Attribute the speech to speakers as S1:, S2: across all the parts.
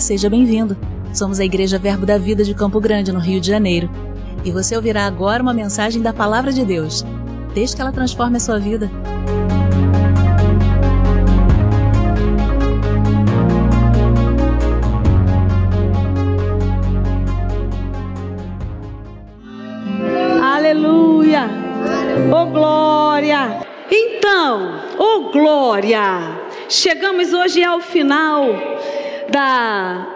S1: Seja bem-vindo. Somos a Igreja Verbo da Vida de Campo Grande, no Rio de Janeiro. E você ouvirá agora uma mensagem da Palavra de Deus. Desde que ela transforme a sua vida.
S2: Aleluia! Oh glória! Então, oh glória! Chegamos hoje ao final da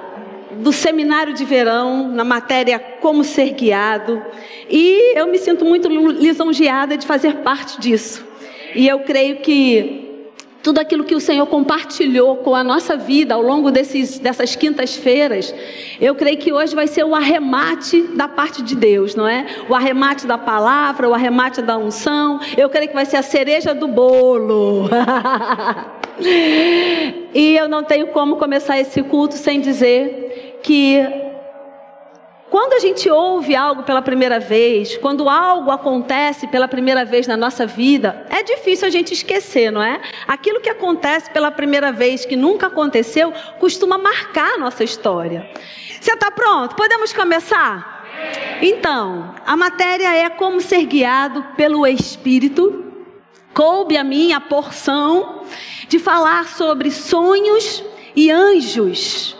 S2: do seminário de verão na matéria Como Ser Guiado. E eu me sinto muito lisonjeada de fazer parte disso. E eu creio que tudo aquilo que o Senhor compartilhou com a nossa vida ao longo desses, dessas quintas-feiras, eu creio que hoje vai ser o arremate da parte de Deus, não é? O arremate da palavra, o arremate da unção. Eu creio que vai ser a cereja do bolo. e eu não tenho como começar esse culto sem dizer que quando a gente ouve algo pela primeira vez, quando algo acontece pela primeira vez na nossa vida, é difícil a gente esquecer, não é? Aquilo que acontece pela primeira vez, que nunca aconteceu, costuma marcar a nossa história. Você está pronto? Podemos começar? Então, a matéria é como ser guiado pelo Espírito. Coube a mim a porção de falar sobre sonhos e anjos.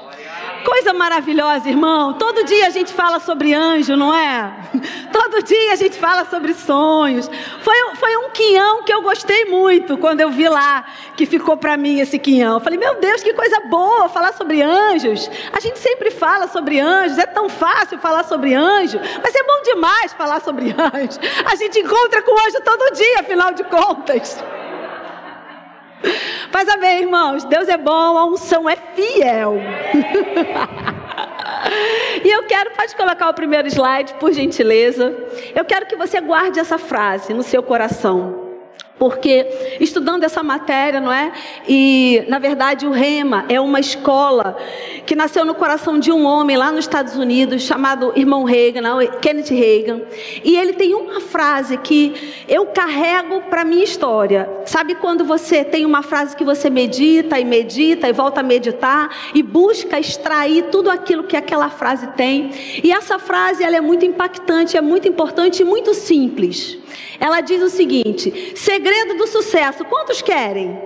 S2: Coisa maravilhosa, irmão. Todo dia a gente fala sobre anjo, não é? Todo dia a gente fala sobre sonhos. Foi, foi um quinhão que eu gostei muito quando eu vi lá que ficou para mim esse quinhão. Eu falei, meu Deus, que coisa boa falar sobre anjos. A gente sempre fala sobre anjos, é tão fácil falar sobre anjo, mas é bom demais falar sobre anjos. A gente encontra com anjo todo dia, afinal de contas. Mas amém, irmãos. Deus é bom, a unção é fiel. e eu quero, pode colocar o primeiro slide, por gentileza. Eu quero que você guarde essa frase no seu coração porque estudando essa matéria, não é? E na verdade o Rema é uma escola que nasceu no coração de um homem lá nos Estados Unidos chamado irmão Reagan, não, Kenneth Reagan. E ele tem uma frase que eu carrego para minha história. Sabe quando você tem uma frase que você medita e medita e volta a meditar e busca extrair tudo aquilo que aquela frase tem? E essa frase ela é muito impactante, é muito importante e muito simples. Ela diz o seguinte: segredo do sucesso, quantos querem?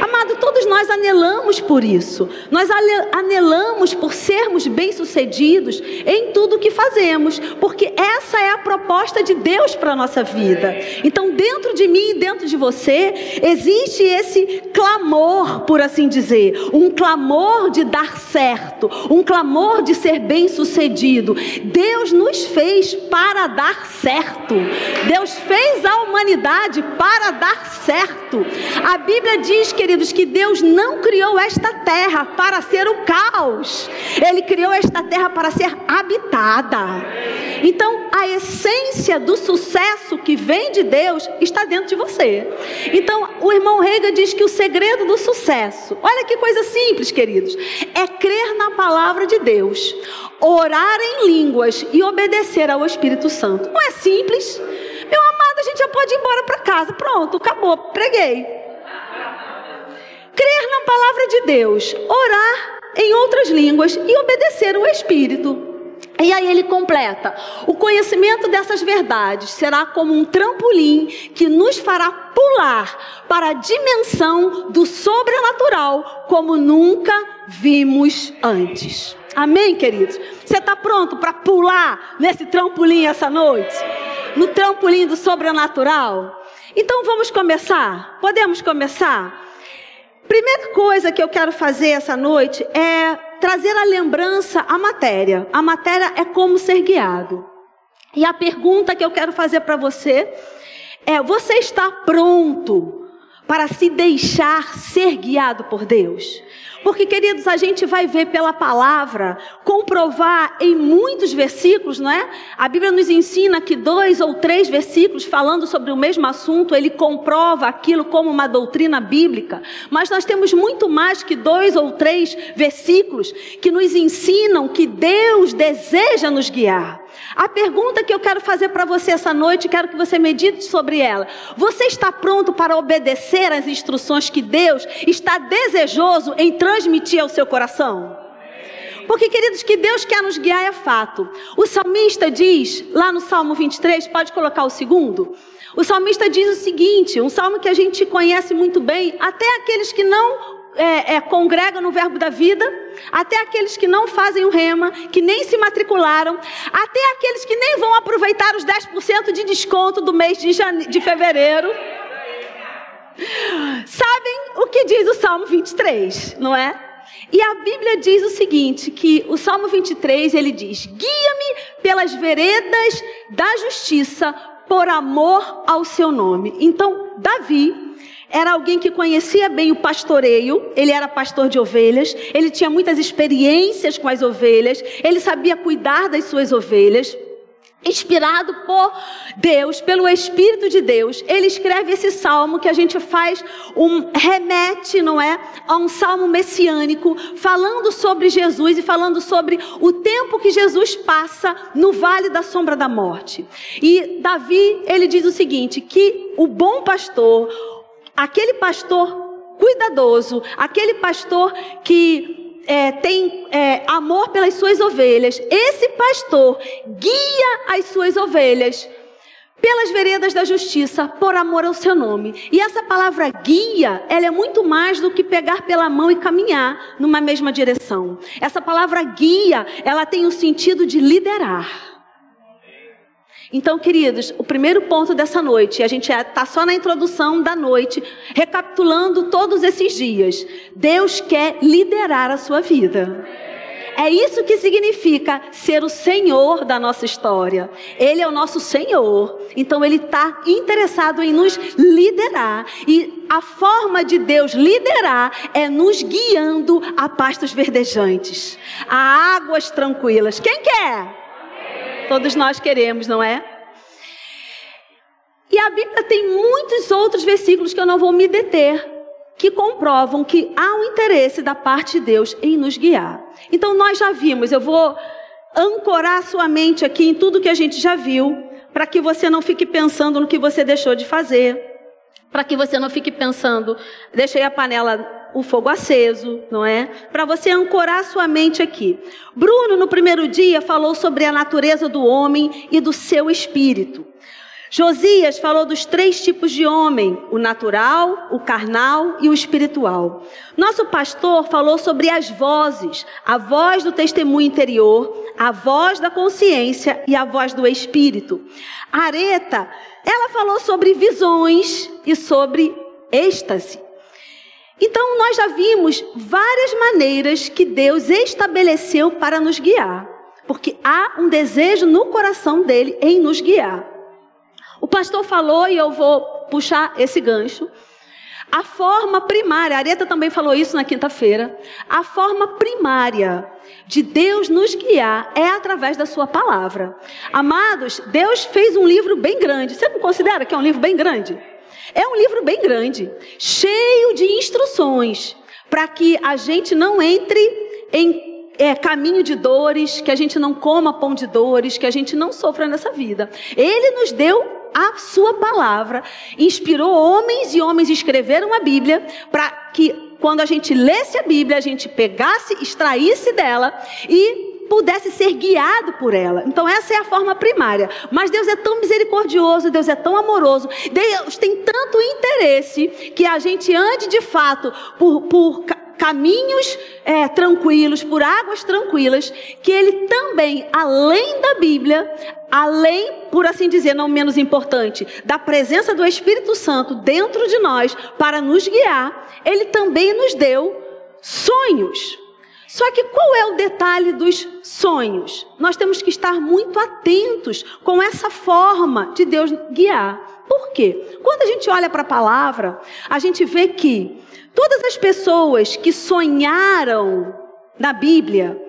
S2: Amado, todos nós anelamos por isso. Nós anelamos por sermos bem-sucedidos em tudo o que fazemos, porque essa é a proposta de Deus para a nossa vida. Então, dentro de mim e dentro de você, existe esse clamor, por assim dizer, um clamor de dar certo, um clamor de ser bem-sucedido. Deus nos fez para dar certo. Deus fez a humanidade para dar certo. A Bíblia diz, queridos, que Deus não criou esta terra para ser o caos, Ele criou esta terra para ser habitada. Então, a essência do sucesso que vem de Deus está dentro de você. Então, o irmão Rega diz que o segredo do sucesso, olha que coisa simples, queridos, é crer na palavra de Deus, orar em línguas e obedecer ao Espírito Santo. Não é simples? Meu amado, a gente já pode ir embora para casa. Pronto, acabou, preguei crer na palavra de Deus, orar em outras línguas e obedecer o Espírito. E aí ele completa: o conhecimento dessas verdades será como um trampolim que nos fará pular para a dimensão do sobrenatural como nunca vimos antes. Amém, queridos? Você está pronto para pular nesse trampolim essa noite? No trampolim do sobrenatural? Então vamos começar? Podemos começar? Primeira coisa que eu quero fazer essa noite é trazer a lembrança à matéria. A matéria é como ser guiado. E a pergunta que eu quero fazer para você é: você está pronto para se deixar ser guiado por Deus? Porque, queridos, a gente vai ver pela palavra, comprovar em muitos versículos, não é? A Bíblia nos ensina que dois ou três versículos falando sobre o mesmo assunto, ele comprova aquilo como uma doutrina bíblica. Mas nós temos muito mais que dois ou três versículos que nos ensinam que Deus deseja nos guiar. A pergunta que eu quero fazer para você essa noite, quero que você medite sobre ela. Você está pronto para obedecer às instruções que Deus está desejoso em transmitir ao seu coração? Porque, queridos, que Deus quer nos guiar é fato. O salmista diz, lá no Salmo 23, pode colocar o segundo? O salmista diz o seguinte: um salmo que a gente conhece muito bem, até aqueles que não é, é, congregam no verbo da vida, até aqueles que não fazem o rema, que nem se matricularam, até aqueles que nem vão aproveitar os 10% de desconto do mês de, jane... de fevereiro. Sabem o que diz o Salmo 23, não é? E a Bíblia diz o seguinte, que o Salmo 23, ele diz: "Guia-me pelas veredas da justiça por amor ao seu nome". Então, Davi era alguém que conhecia bem o pastoreio, ele era pastor de ovelhas, ele tinha muitas experiências com as ovelhas, ele sabia cuidar das suas ovelhas. Inspirado por Deus, pelo Espírito de Deus, ele escreve esse salmo que a gente faz um remete, não é, a um salmo messiânico, falando sobre Jesus e falando sobre o tempo que Jesus passa no vale da sombra da morte. E Davi, ele diz o seguinte, que o bom pastor, aquele pastor cuidadoso, aquele pastor que é, tem é, amor pelas suas ovelhas, esse pastor guia as suas ovelhas pelas veredas da justiça, por amor ao seu nome. E essa palavra guia, ela é muito mais do que pegar pela mão e caminhar numa mesma direção. Essa palavra guia, ela tem o sentido de liderar. Então, queridos, o primeiro ponto dessa noite, a gente está só na introdução da noite, recapitulando todos esses dias. Deus quer liderar a sua vida. É isso que significa ser o Senhor da nossa história. Ele é o nosso Senhor. Então Ele está interessado em nos liderar. E a forma de Deus liderar é nos guiando a pastos verdejantes, a águas tranquilas. Quem quer? Todos nós queremos, não é? E a Bíblia tem muitos outros versículos que eu não vou me deter, que comprovam que há um interesse da parte de Deus em nos guiar. Então nós já vimos, eu vou ancorar sua mente aqui em tudo que a gente já viu, para que você não fique pensando no que você deixou de fazer, para que você não fique pensando, deixei a panela o fogo aceso, não é? Para você ancorar sua mente aqui. Bruno, no primeiro dia, falou sobre a natureza do homem e do seu espírito. Josias falou dos três tipos de homem: o natural, o carnal e o espiritual. Nosso pastor falou sobre as vozes: a voz do testemunho interior, a voz da consciência e a voz do espírito. Areta, ela falou sobre visões e sobre êxtase. Então, nós já vimos várias maneiras que Deus estabeleceu para nos guiar, porque há um desejo no coração dele em nos guiar. O pastor falou, e eu vou puxar esse gancho. A forma primária, a Areta também falou isso na quinta-feira. A forma primária de Deus nos guiar é através da Sua palavra. Amados, Deus fez um livro bem grande. Você não considera que é um livro bem grande? É um livro bem grande, cheio de instruções, para que a gente não entre em é, caminho de dores, que a gente não coma pão de dores, que a gente não sofra nessa vida. Ele nos deu a sua palavra, inspirou homens e homens escreveram a Bíblia para que quando a gente lesse a Bíblia, a gente pegasse, extraísse dela e pudesse ser guiado por ela. Então, essa é a forma primária. Mas Deus é tão misericordioso, Deus é tão amoroso, Deus tem tanto interesse que a gente ande de fato por, por caminhos é, tranquilos, por águas tranquilas, que Ele também, além da Bíblia, além, por assim dizer, não menos importante, da presença do Espírito Santo dentro de nós para nos guiar, Ele também nos deu sonhos. Só que qual é o detalhe dos sonhos? Nós temos que estar muito atentos com essa forma de Deus guiar. Por quê? Quando a gente olha para a palavra, a gente vê que todas as pessoas que sonharam na Bíblia,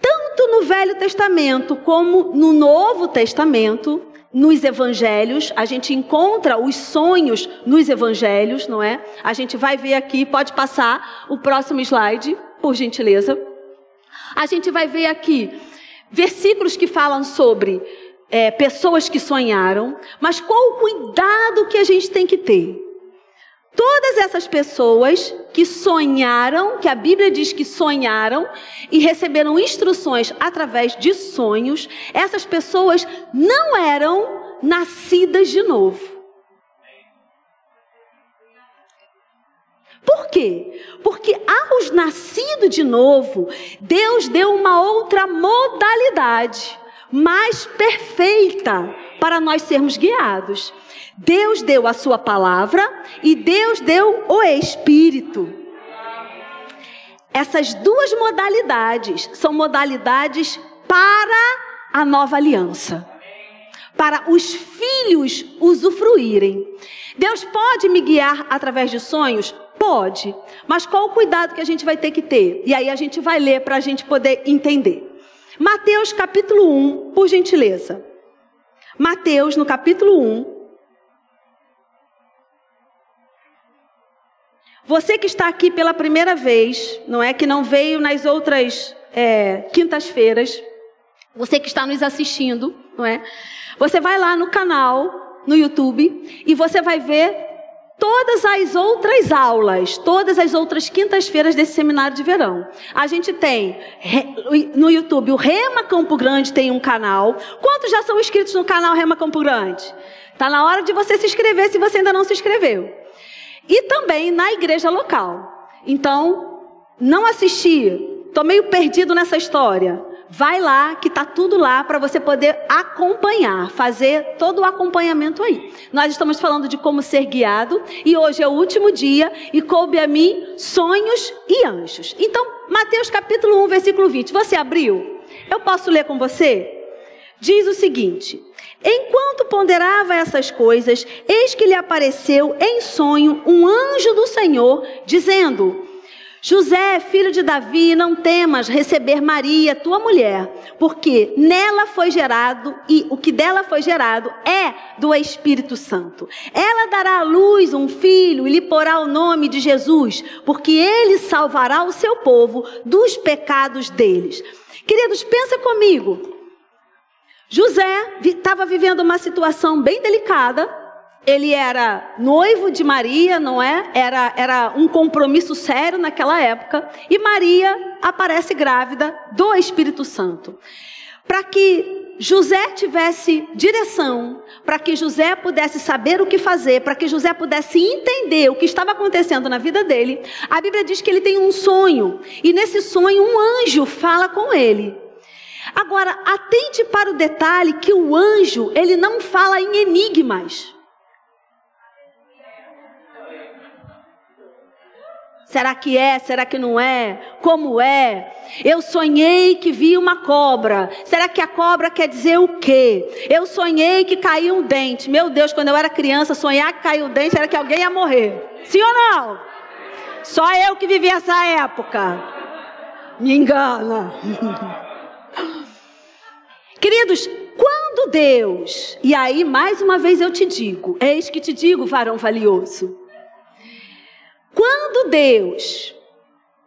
S2: tanto no Velho Testamento como no Novo Testamento, nos evangelhos, a gente encontra os sonhos nos evangelhos, não é? A gente vai ver aqui, pode passar o próximo slide por gentileza. A gente vai ver aqui versículos que falam sobre é, pessoas que sonharam, mas qual o cuidado que a gente tem que ter? Todas essas pessoas que sonharam, que a Bíblia diz que sonharam e receberam instruções através de sonhos, essas pessoas não eram nascidas de novo. Por quê? Porque aos nascidos de novo, Deus deu uma outra modalidade mais perfeita para nós sermos guiados. Deus deu a sua palavra e Deus deu o Espírito. Essas duas modalidades são modalidades para a nova aliança, para os filhos usufruírem. Deus pode me guiar através de sonhos? Pode. Mas qual o cuidado que a gente vai ter que ter? E aí a gente vai ler para a gente poder entender. Mateus capítulo 1, por gentileza. Mateus, no capítulo 1, Você que está aqui pela primeira vez, não é que não veio nas outras é, quintas-feiras, você que está nos assistindo, não é? Você vai lá no canal, no YouTube, e você vai ver todas as outras aulas, todas as outras quintas-feiras desse seminário de verão. A gente tem no YouTube o Rema Campo Grande tem um canal. Quantos já são inscritos no canal Rema Campo Grande? Está na hora de você se inscrever se você ainda não se inscreveu e também na igreja local. Então, não assistir, estou meio perdido nessa história. Vai lá, que está tudo lá para você poder acompanhar, fazer todo o acompanhamento aí. Nós estamos falando de como ser guiado e hoje é o último dia e coube a mim sonhos e anjos. Então, Mateus capítulo 1, versículo 20. Você abriu? Eu posso ler com você? Diz o seguinte: Enquanto ponderava essas coisas, eis que lhe apareceu em sonho um anjo do Senhor, dizendo: José, filho de Davi, não temas receber Maria, tua mulher, porque nela foi gerado e o que dela foi gerado é do Espírito Santo. Ela dará à luz um filho e lhe porá o nome de Jesus, porque ele salvará o seu povo dos pecados deles. Queridos, pensa comigo. José estava vivendo uma situação bem delicada. Ele era noivo de Maria, não é? Era, era um compromisso sério naquela época. E Maria aparece grávida do Espírito Santo. Para que José tivesse direção, para que José pudesse saber o que fazer, para que José pudesse entender o que estava acontecendo na vida dele, a Bíblia diz que ele tem um sonho, e nesse sonho um anjo fala com ele. Agora, atente para o detalhe que o anjo, ele não fala em enigmas. Será que é? Será que não é? Como é? Eu sonhei que vi uma cobra. Será que a cobra quer dizer o quê? Eu sonhei que caiu um dente. Meu Deus, quando eu era criança, sonhar que caiu um dente era que alguém ia morrer. Sim ou não? Só eu que vivi essa época. Me engana. Queridos, quando Deus, e aí mais uma vez eu te digo, eis que te digo, varão valioso, quando Deus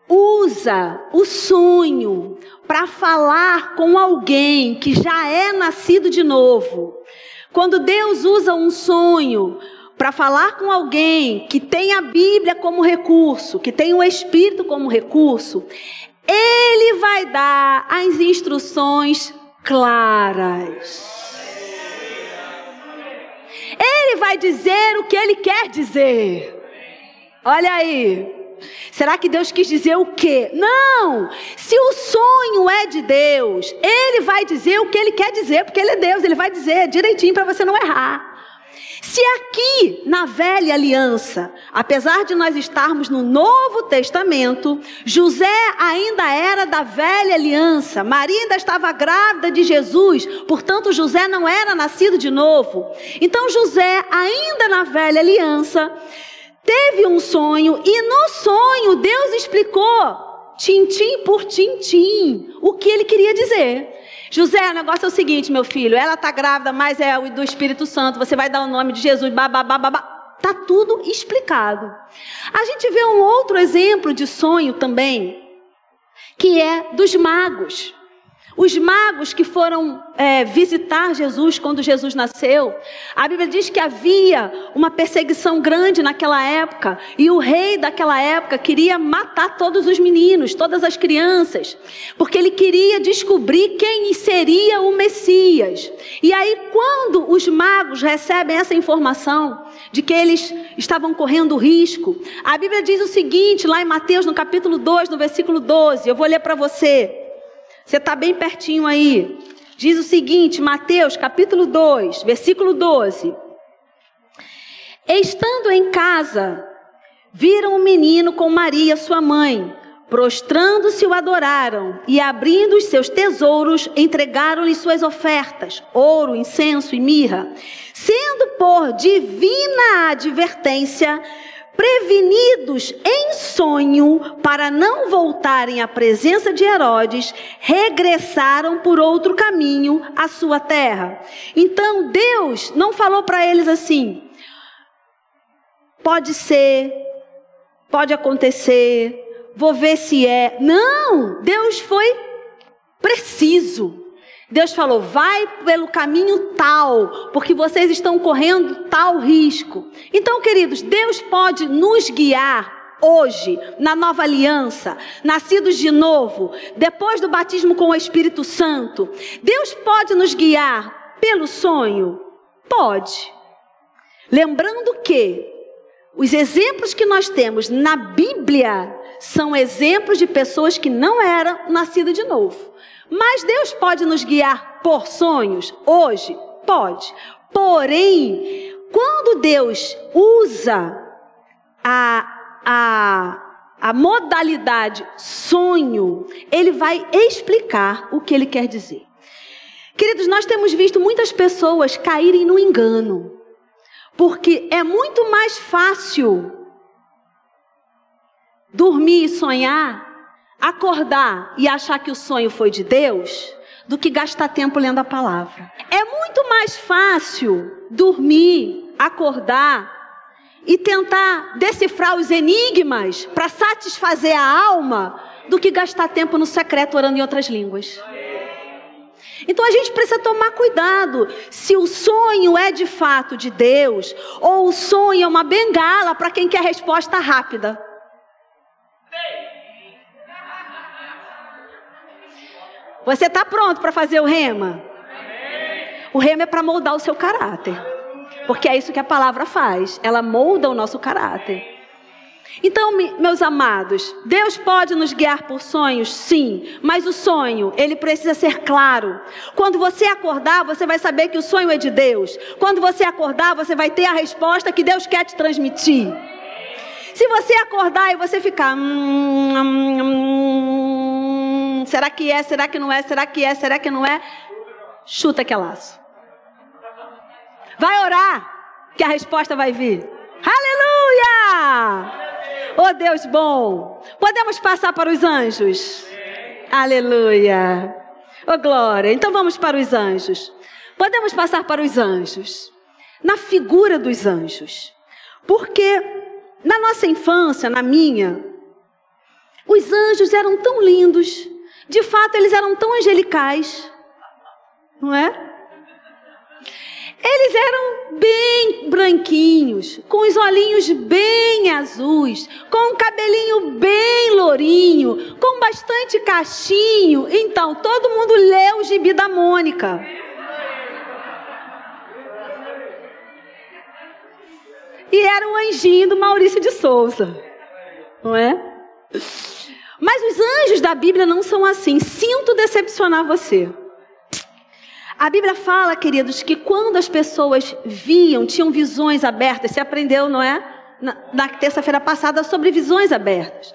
S2: usa o sonho para falar com alguém que já é nascido de novo, quando Deus usa um sonho para falar com alguém que tem a Bíblia como recurso, que tem o Espírito como recurso, ele vai dar as instruções claras. Ele vai dizer o que ele quer dizer. Olha aí. Será que Deus quis dizer o quê? Não! Se o sonho é de Deus, Ele vai dizer o que Ele quer dizer, porque Ele é Deus, Ele vai dizer direitinho para você não errar. Se aqui na velha aliança, apesar de nós estarmos no Novo Testamento, José ainda era da velha aliança, Maria ainda estava grávida de Jesus, portanto José não era nascido de novo. Então José, ainda na velha aliança, teve um sonho e no sonho Deus explicou, tintim por tintim, o que ele queria dizer. José, o negócio é o seguinte, meu filho, ela está grávida, mas é do Espírito Santo, você vai dar o nome de Jesus, babá, babá. Está tudo explicado. A gente vê um outro exemplo de sonho também, que é dos magos. Os magos que foram é, visitar Jesus quando Jesus nasceu, a Bíblia diz que havia uma perseguição grande naquela época e o rei daquela época queria matar todos os meninos, todas as crianças, porque ele queria descobrir quem seria o Messias. E aí, quando os magos recebem essa informação de que eles estavam correndo risco, a Bíblia diz o seguinte, lá em Mateus, no capítulo 2, no versículo 12, eu vou ler para você. Você está bem pertinho aí. Diz o seguinte, Mateus capítulo 2, versículo 12. Estando em casa, viram um menino com Maria, sua mãe. Prostrando-se, o adoraram e, abrindo os seus tesouros, entregaram-lhe suas ofertas: ouro, incenso e mirra. Sendo por divina advertência, prevenidos em sonho para não voltarem à presença de Herodes, regressaram por outro caminho à sua terra. Então Deus não falou para eles assim: pode ser, pode acontecer, vou ver se é. Não, Deus foi preciso. Deus falou: vai pelo caminho tal, porque vocês estão correndo tal risco. Então, queridos, Deus pode nos guiar hoje, na nova aliança, nascidos de novo, depois do batismo com o Espírito Santo. Deus pode nos guiar pelo sonho? Pode. Lembrando que os exemplos que nós temos na Bíblia são exemplos de pessoas que não eram nascidas de novo. Mas Deus pode nos guiar por sonhos? Hoje? Pode. Porém, quando Deus usa a, a, a modalidade sonho, Ele vai explicar o que Ele quer dizer. Queridos, nós temos visto muitas pessoas caírem no engano, porque é muito mais fácil dormir e sonhar acordar e achar que o sonho foi de Deus do que gastar tempo lendo a palavra. É muito mais fácil dormir, acordar e tentar decifrar os enigmas para satisfazer a alma do que gastar tempo no secreto orando em outras línguas. Então a gente precisa tomar cuidado se o sonho é de fato de Deus ou o sonho é uma bengala para quem quer resposta rápida. Você está pronto para fazer o rema? O rema é para moldar o seu caráter. Porque é isso que a palavra faz. Ela molda o nosso caráter. Então, meus amados, Deus pode nos guiar por sonhos? Sim, mas o sonho, ele precisa ser claro. Quando você acordar, você vai saber que o sonho é de Deus. Quando você acordar, você vai ter a resposta que Deus quer te transmitir. Se você acordar e você ficar. Hum, hum, hum, será que é? Será que não é? Será que é? Será que não é? Chuta que é laço. Vai orar, que a resposta vai vir. Aleluia! Oh Deus bom! Podemos passar para os anjos? Aleluia! Oh glória! Então vamos para os anjos. Podemos passar para os anjos. Na figura dos anjos. Porque na nossa infância, na minha, os anjos eram tão lindos, de fato eles eram tão angelicais, não é? Eles eram bem branquinhos, com os olhinhos bem azuis, com um cabelinho bem lourinho, com bastante cachinho. Então, todo mundo leu o gibi da Mônica. e era o anjinho do Maurício de Souza. Não é? Mas os anjos da Bíblia não são assim. Sinto decepcionar você. A Bíblia fala, queridos, que quando as pessoas viam, tinham visões abertas, você aprendeu, não é? Na, na terça-feira passada, sobre visões abertas.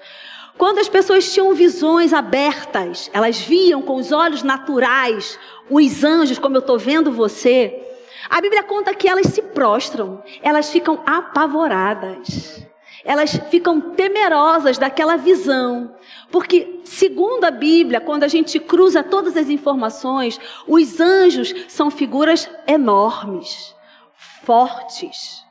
S2: Quando as pessoas tinham visões abertas, elas viam com os olhos naturais os anjos, como eu estou vendo você, a Bíblia conta que elas se prostram, elas ficam apavoradas, elas ficam temerosas daquela visão, porque, segundo a Bíblia, quando a gente cruza todas as informações, os anjos são figuras enormes, fortes,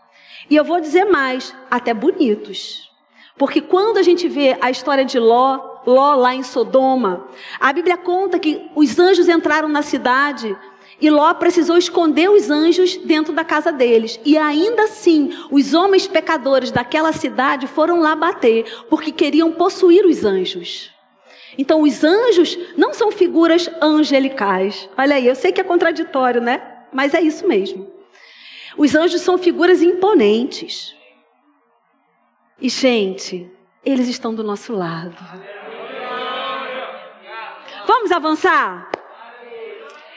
S2: e eu vou dizer mais, até bonitos. Porque quando a gente vê a história de Ló, Ló lá em Sodoma. A Bíblia conta que os anjos entraram na cidade e Ló precisou esconder os anjos dentro da casa deles. E ainda assim, os homens pecadores daquela cidade foram lá bater, porque queriam possuir os anjos. Então, os anjos não são figuras angelicais. Olha aí, eu sei que é contraditório, né? Mas é isso mesmo. Os anjos são figuras imponentes. E, gente, eles estão do nosso lado. Vamos avançar?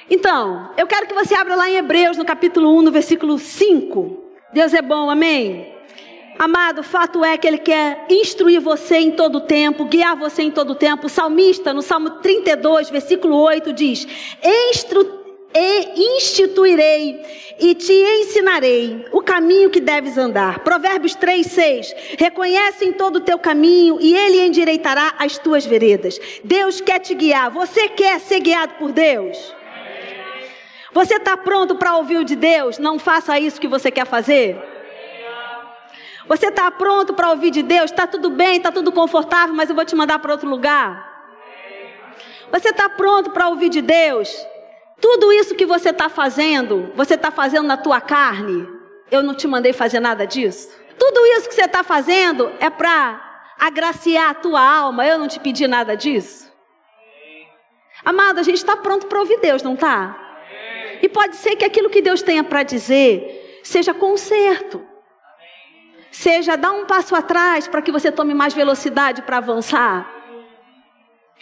S2: Então, eu quero que você abra lá em Hebreus, no capítulo 1, no versículo 5. Deus é bom, amém? Amado, o fato é que Ele quer instruir você em todo o tempo, guiar você em todo o tempo. O salmista, no Salmo 32, versículo 8, diz: e instituirei e te ensinarei o caminho que deves andar. Provérbios 3, 6. Reconhece em todo o teu caminho e ele endireitará as tuas veredas. Deus quer te guiar. Você quer ser guiado por Deus? Você está pronto para ouvir o de Deus? Não faça isso que você quer fazer. Você está pronto para ouvir de Deus? Está tudo bem, está tudo confortável, mas eu vou te mandar para outro lugar. Você está pronto para ouvir de Deus? Tudo isso que você está fazendo, você está fazendo na tua carne. Eu não te mandei fazer nada disso. Tudo isso que você está fazendo é para agraciar a tua alma. Eu não te pedi nada disso. Amado, a gente está pronto para ouvir Deus, não está? E pode ser que aquilo que Deus tenha para dizer seja conserto seja dar um passo atrás para que você tome mais velocidade para avançar.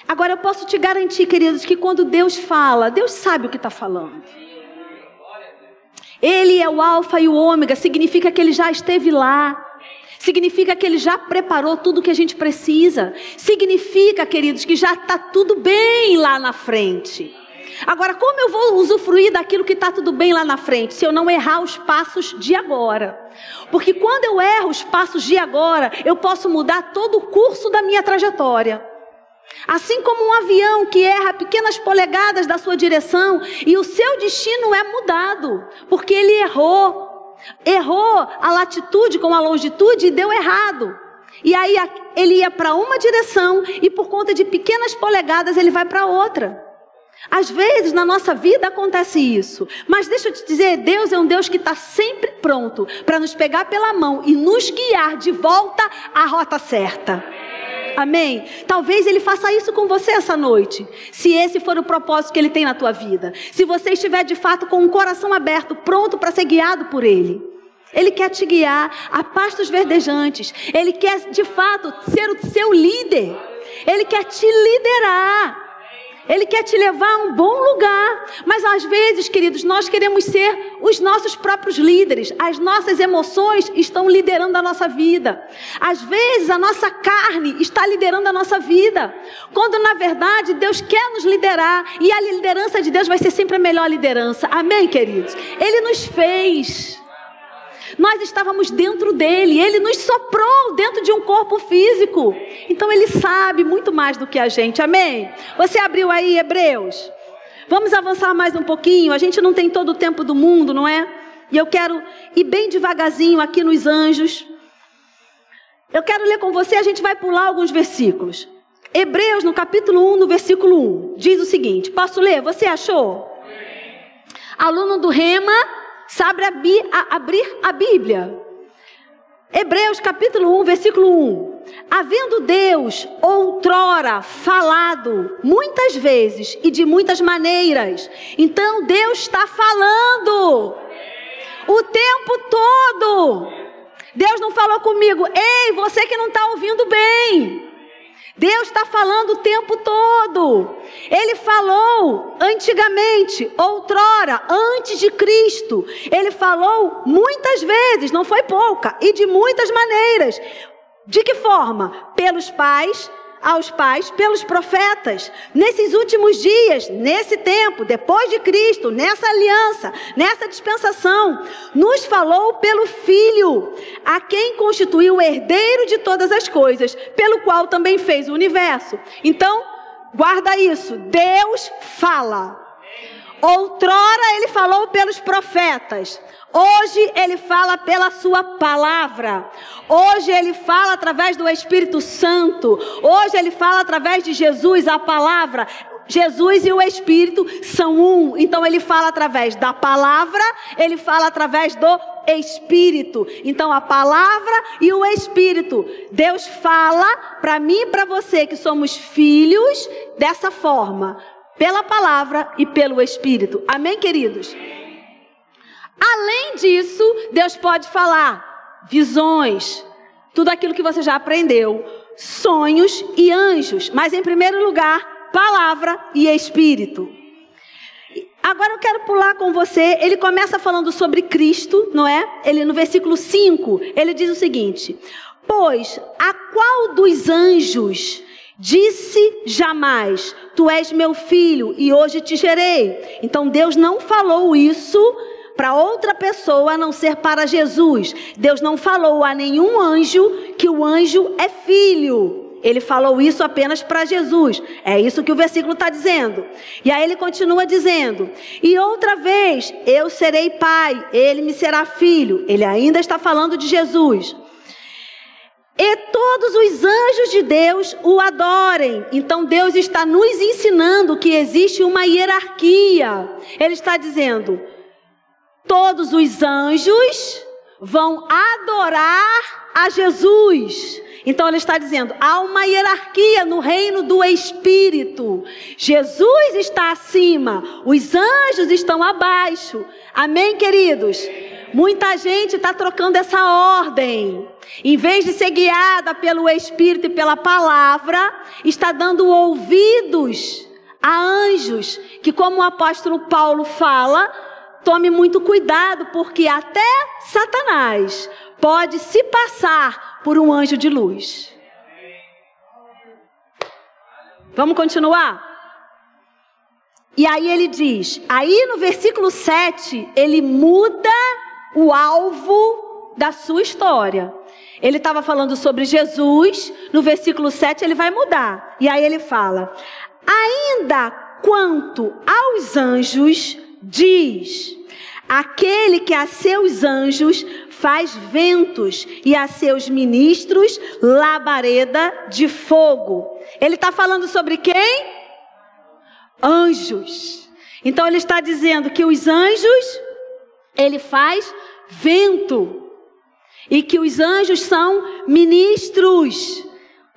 S2: Agora eu posso te garantir, queridos, que quando Deus fala, Deus sabe o que está falando. Ele é o Alfa e o Ômega, significa que ele já esteve lá. Significa que ele já preparou tudo o que a gente precisa. Significa, queridos, que já está tudo bem lá na frente. Agora, como eu vou usufruir daquilo que está tudo bem lá na frente, se eu não errar os passos de agora? Porque quando eu erro os passos de agora, eu posso mudar todo o curso da minha trajetória. Assim como um avião que erra pequenas polegadas da sua direção e o seu destino é mudado, porque ele errou. Errou a latitude com a longitude e deu errado. E aí ele ia para uma direção e por conta de pequenas polegadas ele vai para outra. Às vezes na nossa vida acontece isso, mas deixa eu te dizer: Deus é um Deus que está sempre pronto para nos pegar pela mão e nos guiar de volta à rota certa. Amém? Talvez Ele faça isso com você essa noite, se esse for o propósito que Ele tem na tua vida. Se você estiver de fato com um coração aberto, pronto para ser guiado por Ele. Ele quer te guiar a pastos verdejantes. Ele quer de fato ser o seu líder. Ele quer te liderar. Ele quer te levar a um bom lugar. Mas às vezes, queridos, nós queremos ser os nossos próprios líderes. As nossas emoções estão liderando a nossa vida. Às vezes, a nossa carne está liderando a nossa vida. Quando, na verdade, Deus quer nos liderar. E a liderança de Deus vai ser sempre a melhor liderança. Amém, queridos? Ele nos fez. Nós estávamos dentro dele, ele nos soprou dentro de um corpo físico. Então ele sabe muito mais do que a gente. Amém? Você abriu aí Hebreus? Vamos avançar mais um pouquinho. A gente não tem todo o tempo do mundo, não é? E eu quero ir bem devagarzinho aqui nos anjos. Eu quero ler com você, a gente vai pular alguns versículos. Hebreus, no capítulo 1, no versículo 1, diz o seguinte: Posso ler? Você achou? Aluno do Rema, sabe abrir a Bíblia. Hebreus capítulo 1, versículo 1. Havendo Deus outrora falado muitas vezes e de muitas maneiras, então Deus está falando o tempo todo. Deus não falou comigo, ei, você que não está ouvindo bem. Deus está falando o tempo todo. Ele falou antigamente, outrora, antes de Cristo. Ele falou muitas vezes, não foi pouca, e de muitas maneiras. De que forma? Pelos pais, aos pais pelos profetas. Nesses últimos dias, nesse tempo, depois de Cristo, nessa aliança, nessa dispensação, nos falou pelo Filho, a quem constituiu o herdeiro de todas as coisas, pelo qual também fez o universo. Então, guarda isso: Deus fala. Outrora ele falou pelos profetas. Hoje ele fala pela sua palavra. Hoje ele fala através do Espírito Santo. Hoje ele fala através de Jesus, a palavra. Jesus e o Espírito são um. Então ele fala através da palavra, ele fala através do Espírito. Então a palavra e o Espírito. Deus fala para mim e para você que somos filhos dessa forma, pela palavra e pelo Espírito. Amém, queridos? Além disso, Deus pode falar visões, tudo aquilo que você já aprendeu, sonhos e anjos, mas em primeiro lugar, palavra e espírito. Agora eu quero pular com você. Ele começa falando sobre Cristo, não é? Ele no versículo 5, ele diz o seguinte: Pois a qual dos anjos disse jamais: Tu és meu filho e hoje te gerei? Então Deus não falou isso para outra pessoa a não ser para Jesus. Deus não falou a nenhum anjo que o anjo é filho. Ele falou isso apenas para Jesus. É isso que o versículo está dizendo. E aí ele continua dizendo: E outra vez eu serei pai, ele me será filho. Ele ainda está falando de Jesus. E todos os anjos de Deus o adorem. Então Deus está nos ensinando que existe uma hierarquia. Ele está dizendo: todos os anjos vão adorar a Jesus. Então ele está dizendo: há uma hierarquia no reino do Espírito. Jesus está acima, os anjos estão abaixo. Amém, queridos? Muita gente está trocando essa ordem. Em vez de ser guiada pelo Espírito e pela palavra, está dando ouvidos a anjos, que, como o apóstolo Paulo fala, tome muito cuidado, porque até Satanás pode se passar por um anjo de luz. Vamos continuar? E aí ele diz, aí no versículo 7, ele muda o alvo da sua história. Ele estava falando sobre Jesus, no versículo 7 ele vai mudar. E aí ele fala: Ainda quanto aos anjos, diz: Aquele que a seus anjos faz ventos e a seus ministros labareda de fogo. Ele está falando sobre quem? Anjos. Então ele está dizendo que os anjos, ele faz vento. E que os anjos são ministros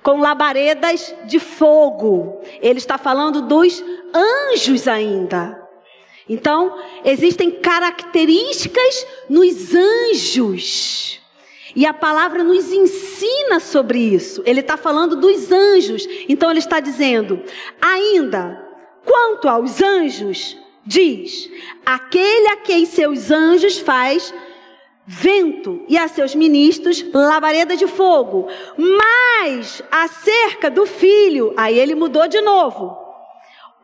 S2: com labaredas de fogo. Ele está falando dos anjos ainda. Então, existem características nos anjos. E a palavra nos ensina sobre isso. Ele está falando dos anjos. Então, ele está dizendo: ainda, quanto aos anjos, diz: aquele a quem seus anjos faz vento e a seus ministros labareda de fogo. Mas acerca do filho, aí ele mudou de novo.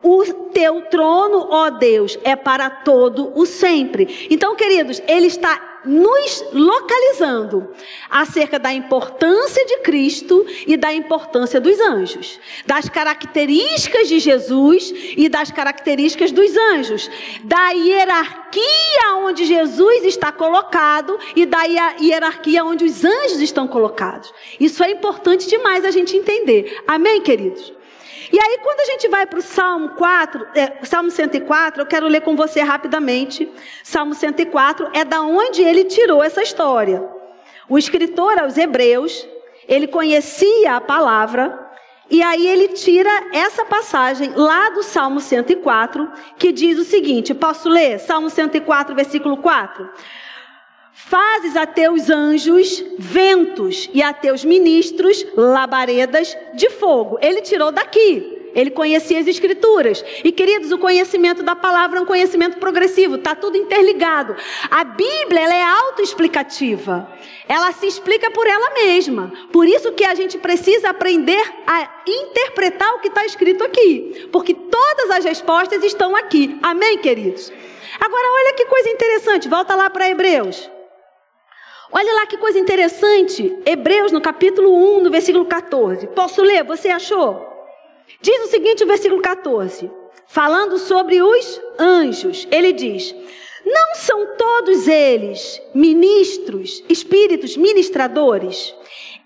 S2: O teu trono, ó Deus, é para todo o sempre. Então, queridos, ele está nos localizando acerca da importância de Cristo e da importância dos anjos, das características de Jesus e das características dos anjos, da hierarquia onde Jesus está colocado e da hierarquia onde os anjos estão colocados. Isso é importante demais a gente entender. Amém, queridos? E aí, quando a gente vai para o Salmo 4, é, Salmo 104, eu quero ler com você rapidamente. Salmo 104 é da onde ele tirou essa história. O escritor aos Hebreus, ele conhecia a palavra, e aí ele tira essa passagem lá do Salmo 104, que diz o seguinte: posso ler? Salmo 104, versículo 4. Fazes a teus anjos ventos e a teus ministros labaredas de fogo. Ele tirou daqui. Ele conhecia as escrituras. E queridos, o conhecimento da palavra é um conhecimento progressivo, está tudo interligado. A Bíblia ela é autoexplicativa. Ela se explica por ela mesma. Por isso que a gente precisa aprender a interpretar o que está escrito aqui. Porque todas as respostas estão aqui. Amém, queridos? Agora, olha que coisa interessante. Volta lá para Hebreus. Olha lá que coisa interessante. Hebreus, no capítulo 1, no versículo 14. Posso ler? Você achou? Diz o seguinte, o versículo 14: falando sobre os anjos. Ele diz: Não são todos eles ministros, espíritos ministradores,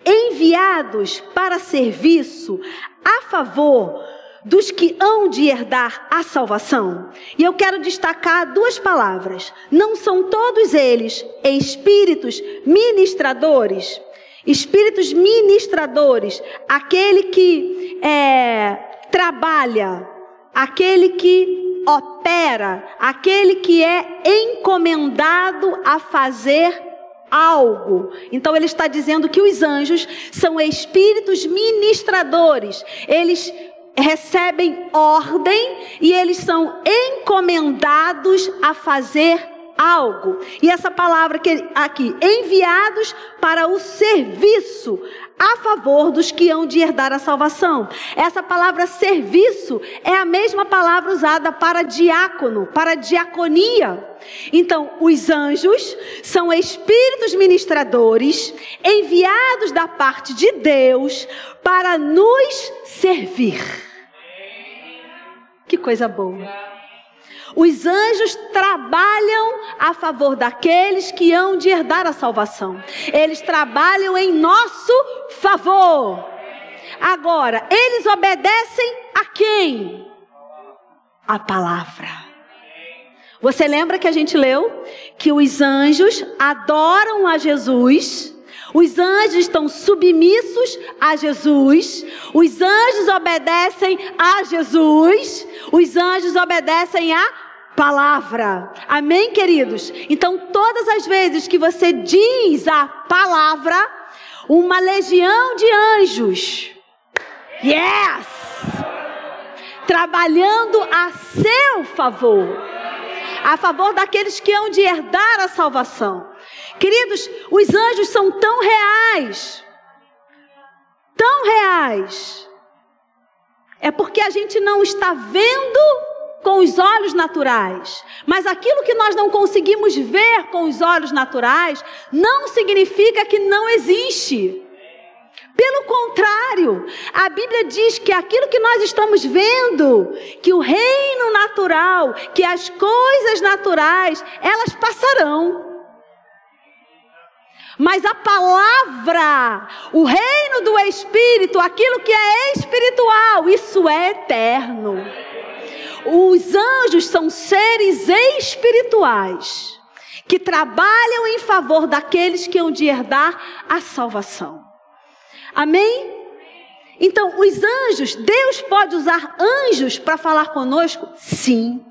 S2: enviados para serviço a favor dos que hão de herdar a salvação. E eu quero destacar duas palavras. Não são todos eles espíritos ministradores. Espíritos ministradores, aquele que é, trabalha, aquele que opera, aquele que é encomendado a fazer algo. Então ele está dizendo que os anjos são espíritos ministradores. Eles recebem ordem e eles são encomendados a fazer algo. E essa palavra aqui, enviados para o serviço a favor dos que hão de herdar a salvação. Essa palavra serviço é a mesma palavra usada para diácono, para diaconia. Então, os anjos são espíritos ministradores enviados da parte de Deus para nos servir. Que coisa boa. Os anjos trabalham a favor daqueles que hão de herdar a salvação. Eles trabalham em nosso favor. Agora, eles obedecem a quem? A palavra. Você lembra que a gente leu que os anjos adoram a Jesus? Os anjos estão submissos a Jesus. Os anjos obedecem a Jesus. Os anjos obedecem a palavra. Amém, queridos? Então, todas as vezes que você diz a palavra, uma legião de anjos, yes, trabalhando a seu favor, a favor daqueles que hão de herdar a salvação. Queridos, os anjos são tão reais, tão reais. É porque a gente não está vendo com os olhos naturais. Mas aquilo que nós não conseguimos ver com os olhos naturais não significa que não existe. Pelo contrário, a Bíblia diz que aquilo que nós estamos vendo, que o reino natural, que as coisas naturais, elas passarão. Mas a palavra, o reino do Espírito, aquilo que é espiritual, isso é eterno. Os anjos são seres espirituais que trabalham em favor daqueles que hão de herdar a salvação. Amém? Então, os anjos, Deus pode usar anjos para falar conosco? Sim.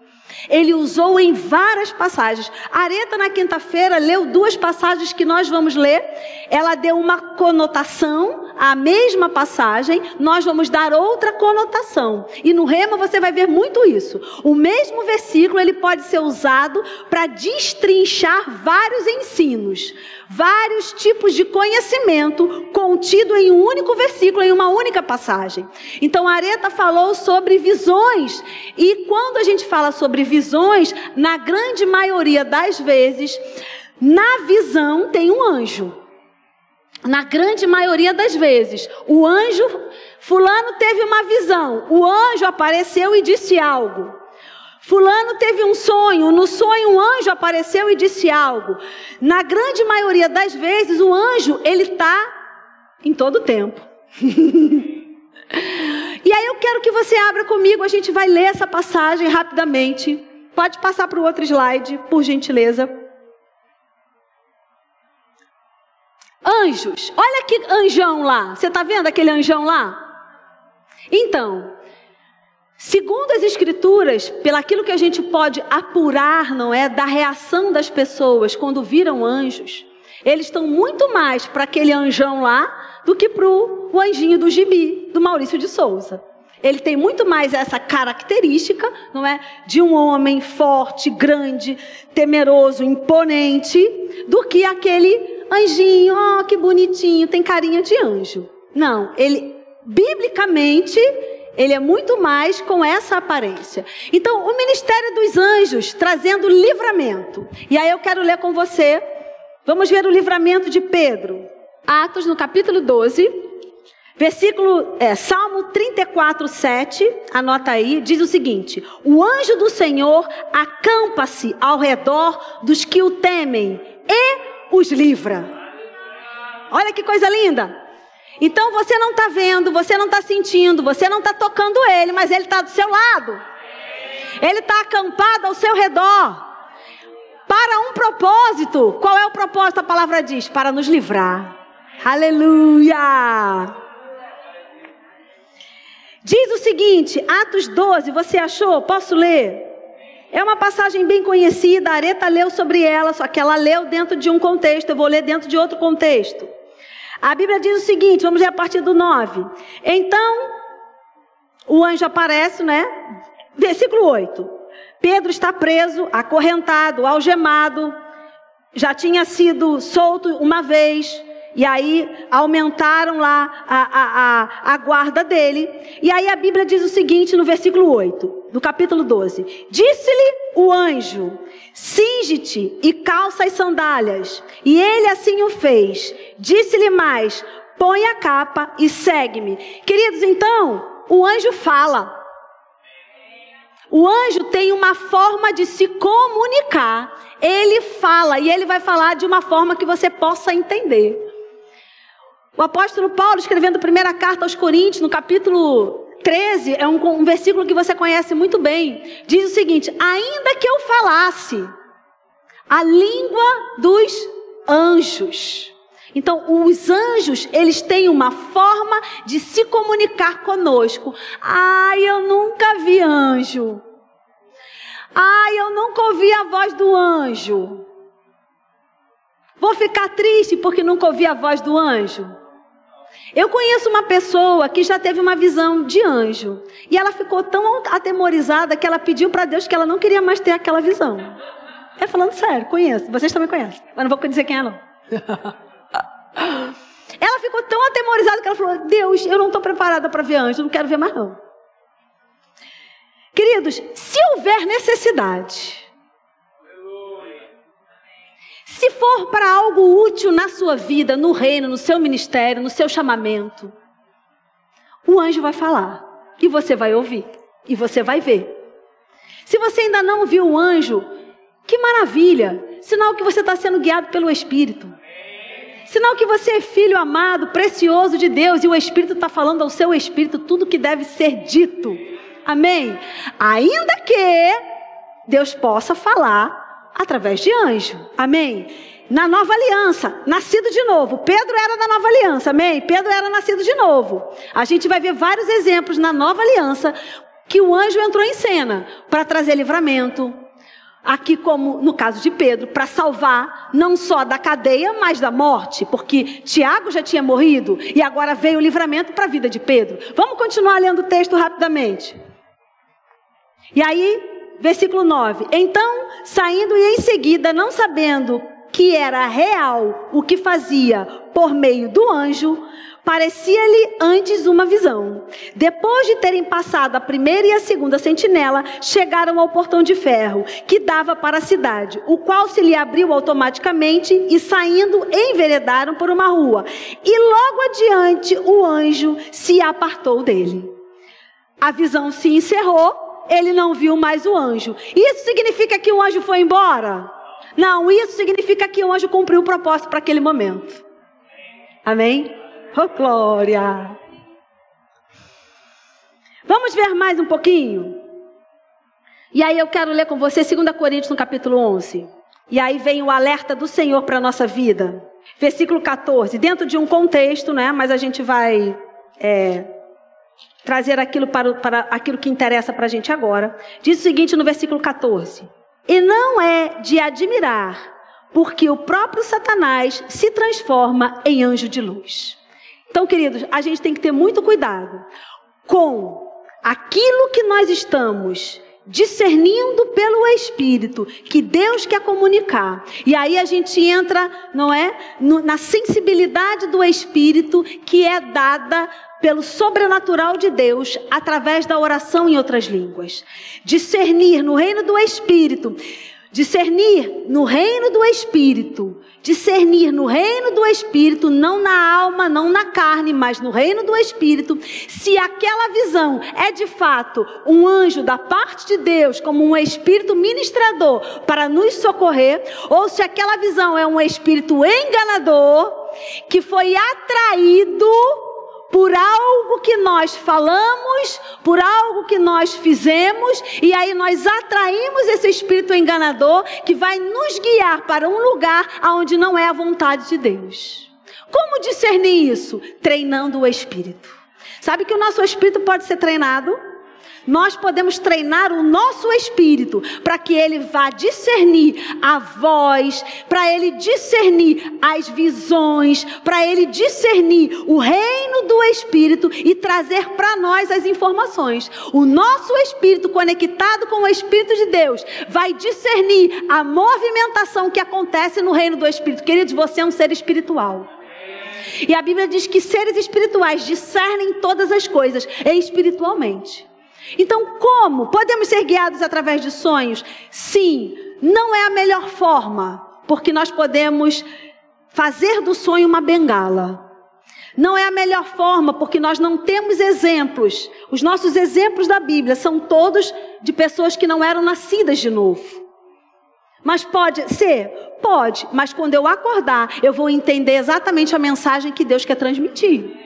S2: Ele usou em várias passagens. Areta, na quinta-feira, leu duas passagens que nós vamos ler. Ela deu uma conotação à mesma passagem, nós vamos dar outra conotação. E no rema você vai ver muito isso. O mesmo versículo ele pode ser usado para destrinchar vários ensinos vários tipos de conhecimento contido em um único versículo, em uma única passagem. Então, Areta falou sobre visões, e quando a gente fala sobre visões, na grande maioria das vezes, na visão tem um anjo. Na grande maioria das vezes, o anjo, Fulano teve uma visão, o anjo apareceu e disse algo. Fulano teve um sonho, no sonho um anjo apareceu e disse algo. Na grande maioria das vezes, o anjo, ele está em todo tempo. e aí eu quero que você abra comigo, a gente vai ler essa passagem rapidamente. Pode passar para o outro slide, por gentileza. Anjos, olha que anjão lá. Você está vendo aquele anjão lá? Então, Segundo as escrituras, pelaquilo que a gente pode apurar, não é, da reação das pessoas quando viram anjos, eles estão muito mais para aquele anjão lá do que para o anjinho do gibi, do Maurício de Souza. Ele tem muito mais essa característica, não é, de um homem forte, grande, temeroso, imponente, do que aquele anjinho, ó, oh, que bonitinho, tem carinha de anjo. Não, ele biblicamente ele é muito mais com essa aparência. Então, o ministério dos anjos trazendo livramento. E aí eu quero ler com você. Vamos ver o livramento de Pedro. Atos no capítulo 12. Versículo, é, Salmo 34, 7, anota aí, diz o seguinte: O anjo do Senhor acampa-se ao redor dos que o temem e os livra. Olha que coisa linda! Então você não está vendo, você não está sentindo, você não está tocando ele, mas ele está do seu lado. Ele está acampado ao seu redor. Para um propósito. Qual é o propósito? A palavra diz: para nos livrar. Aleluia! Diz o seguinte, Atos 12, você achou? Posso ler? É uma passagem bem conhecida, a Areta leu sobre ela, só que ela leu dentro de um contexto, eu vou ler dentro de outro contexto. A Bíblia diz o seguinte, vamos ler a partir do 9. Então, o anjo aparece, né? Versículo 8. Pedro está preso, acorrentado, algemado, já tinha sido solto uma vez, e aí aumentaram lá a, a, a, a, guarda dele. E aí a Bíblia diz o seguinte no versículo 8, do capítulo 12: Disse-lhe o anjo: Singe-te e calça as sandálias. E ele assim o fez. Disse-lhe mais: Põe a capa e segue-me. Queridos, então, o anjo fala. O anjo tem uma forma de se comunicar. Ele fala e ele vai falar de uma forma que você possa entender. O apóstolo Paulo, escrevendo a primeira carta aos Coríntios, no capítulo 13, é um, um versículo que você conhece muito bem. Diz o seguinte: Ainda que eu falasse a língua dos anjos. Então, os anjos, eles têm uma forma de se comunicar conosco. Ai, eu nunca vi anjo. Ai, eu nunca ouvi a voz do anjo. Vou ficar triste porque nunca ouvi a voz do anjo. Eu conheço uma pessoa que já teve uma visão de anjo. E ela ficou tão atemorizada que ela pediu para Deus que ela não queria mais ter aquela visão. É falando sério, conheço. Vocês também conhecem. Mas não vou dizer quem é, não. ela ficou tão atemorizada que ela falou: Deus, eu não estou preparada para ver anjo, não quero ver mais não. Queridos, se houver necessidade, se for para algo útil na sua vida, no reino, no seu ministério, no seu chamamento, o anjo vai falar e você vai ouvir e você vai ver. Se você ainda não viu o anjo, que maravilha! Sinal que você está sendo guiado pelo Espírito. Sinal que você é filho amado, precioso de Deus e o Espírito está falando ao seu espírito tudo que deve ser dito. Amém? Ainda que Deus possa falar através de anjo. Amém? Na nova aliança, nascido de novo. Pedro era da nova aliança, amém? Pedro era nascido de novo. A gente vai ver vários exemplos na nova aliança que o anjo entrou em cena para trazer livramento. Aqui, como no caso de Pedro, para salvar não só da cadeia, mas da morte, porque Tiago já tinha morrido e agora veio o livramento para a vida de Pedro. Vamos continuar lendo o texto rapidamente. E aí, versículo 9: Então, saindo e em seguida, não sabendo que era real o que fazia por meio do anjo, parecia-lhe antes uma visão. Depois de terem passado a primeira e a segunda sentinela, chegaram ao portão de ferro que dava para a cidade, o qual se lhe abriu automaticamente e saindo enveredaram por uma rua. E logo adiante o anjo se apartou dele. A visão se encerrou ele não viu mais o anjo. Isso significa que o anjo foi embora? Não, isso significa que o anjo cumpriu o propósito para aquele momento. Amém? Oh, glória! Vamos ver mais um pouquinho? E aí eu quero ler com você 2 Coríntios no capítulo 11. E aí vem o alerta do Senhor para a nossa vida. Versículo 14, dentro de um contexto, né? Mas a gente vai é, trazer aquilo para, para aquilo que interessa para a gente agora. Diz o seguinte no versículo 14: E não é de admirar, porque o próprio Satanás se transforma em anjo de luz. Então, queridos, a gente tem que ter muito cuidado com aquilo que nós estamos discernindo pelo Espírito que Deus quer comunicar. E aí a gente entra, não é, no, na sensibilidade do Espírito que é dada pelo sobrenatural de Deus através da oração em outras línguas. Discernir no reino do Espírito Discernir no reino do Espírito, discernir no reino do Espírito, não na alma, não na carne, mas no reino do Espírito, se aquela visão é de fato um anjo da parte de Deus, como um espírito ministrador para nos socorrer, ou se aquela visão é um espírito enganador que foi atraído por algo que nós falamos, por algo que nós fizemos, e aí nós atraímos esse espírito enganador que vai nos guiar para um lugar onde não é a vontade de Deus. Como discernir isso? Treinando o espírito. Sabe que o nosso espírito pode ser treinado? Nós podemos treinar o nosso espírito para que ele vá discernir a voz, para ele discernir as visões, para ele discernir o reino do espírito e trazer para nós as informações. O nosso espírito conectado com o espírito de Deus vai discernir a movimentação que acontece no reino do espírito. Queridos, você é um ser espiritual. E a Bíblia diz que seres espirituais discernem todas as coisas espiritualmente. Então, como? Podemos ser guiados através de sonhos? Sim, não é a melhor forma, porque nós podemos fazer do sonho uma bengala. Não é a melhor forma, porque nós não temos exemplos. Os nossos exemplos da Bíblia são todos de pessoas que não eram nascidas de novo. Mas pode ser? Pode, mas quando eu acordar, eu vou entender exatamente a mensagem que Deus quer transmitir.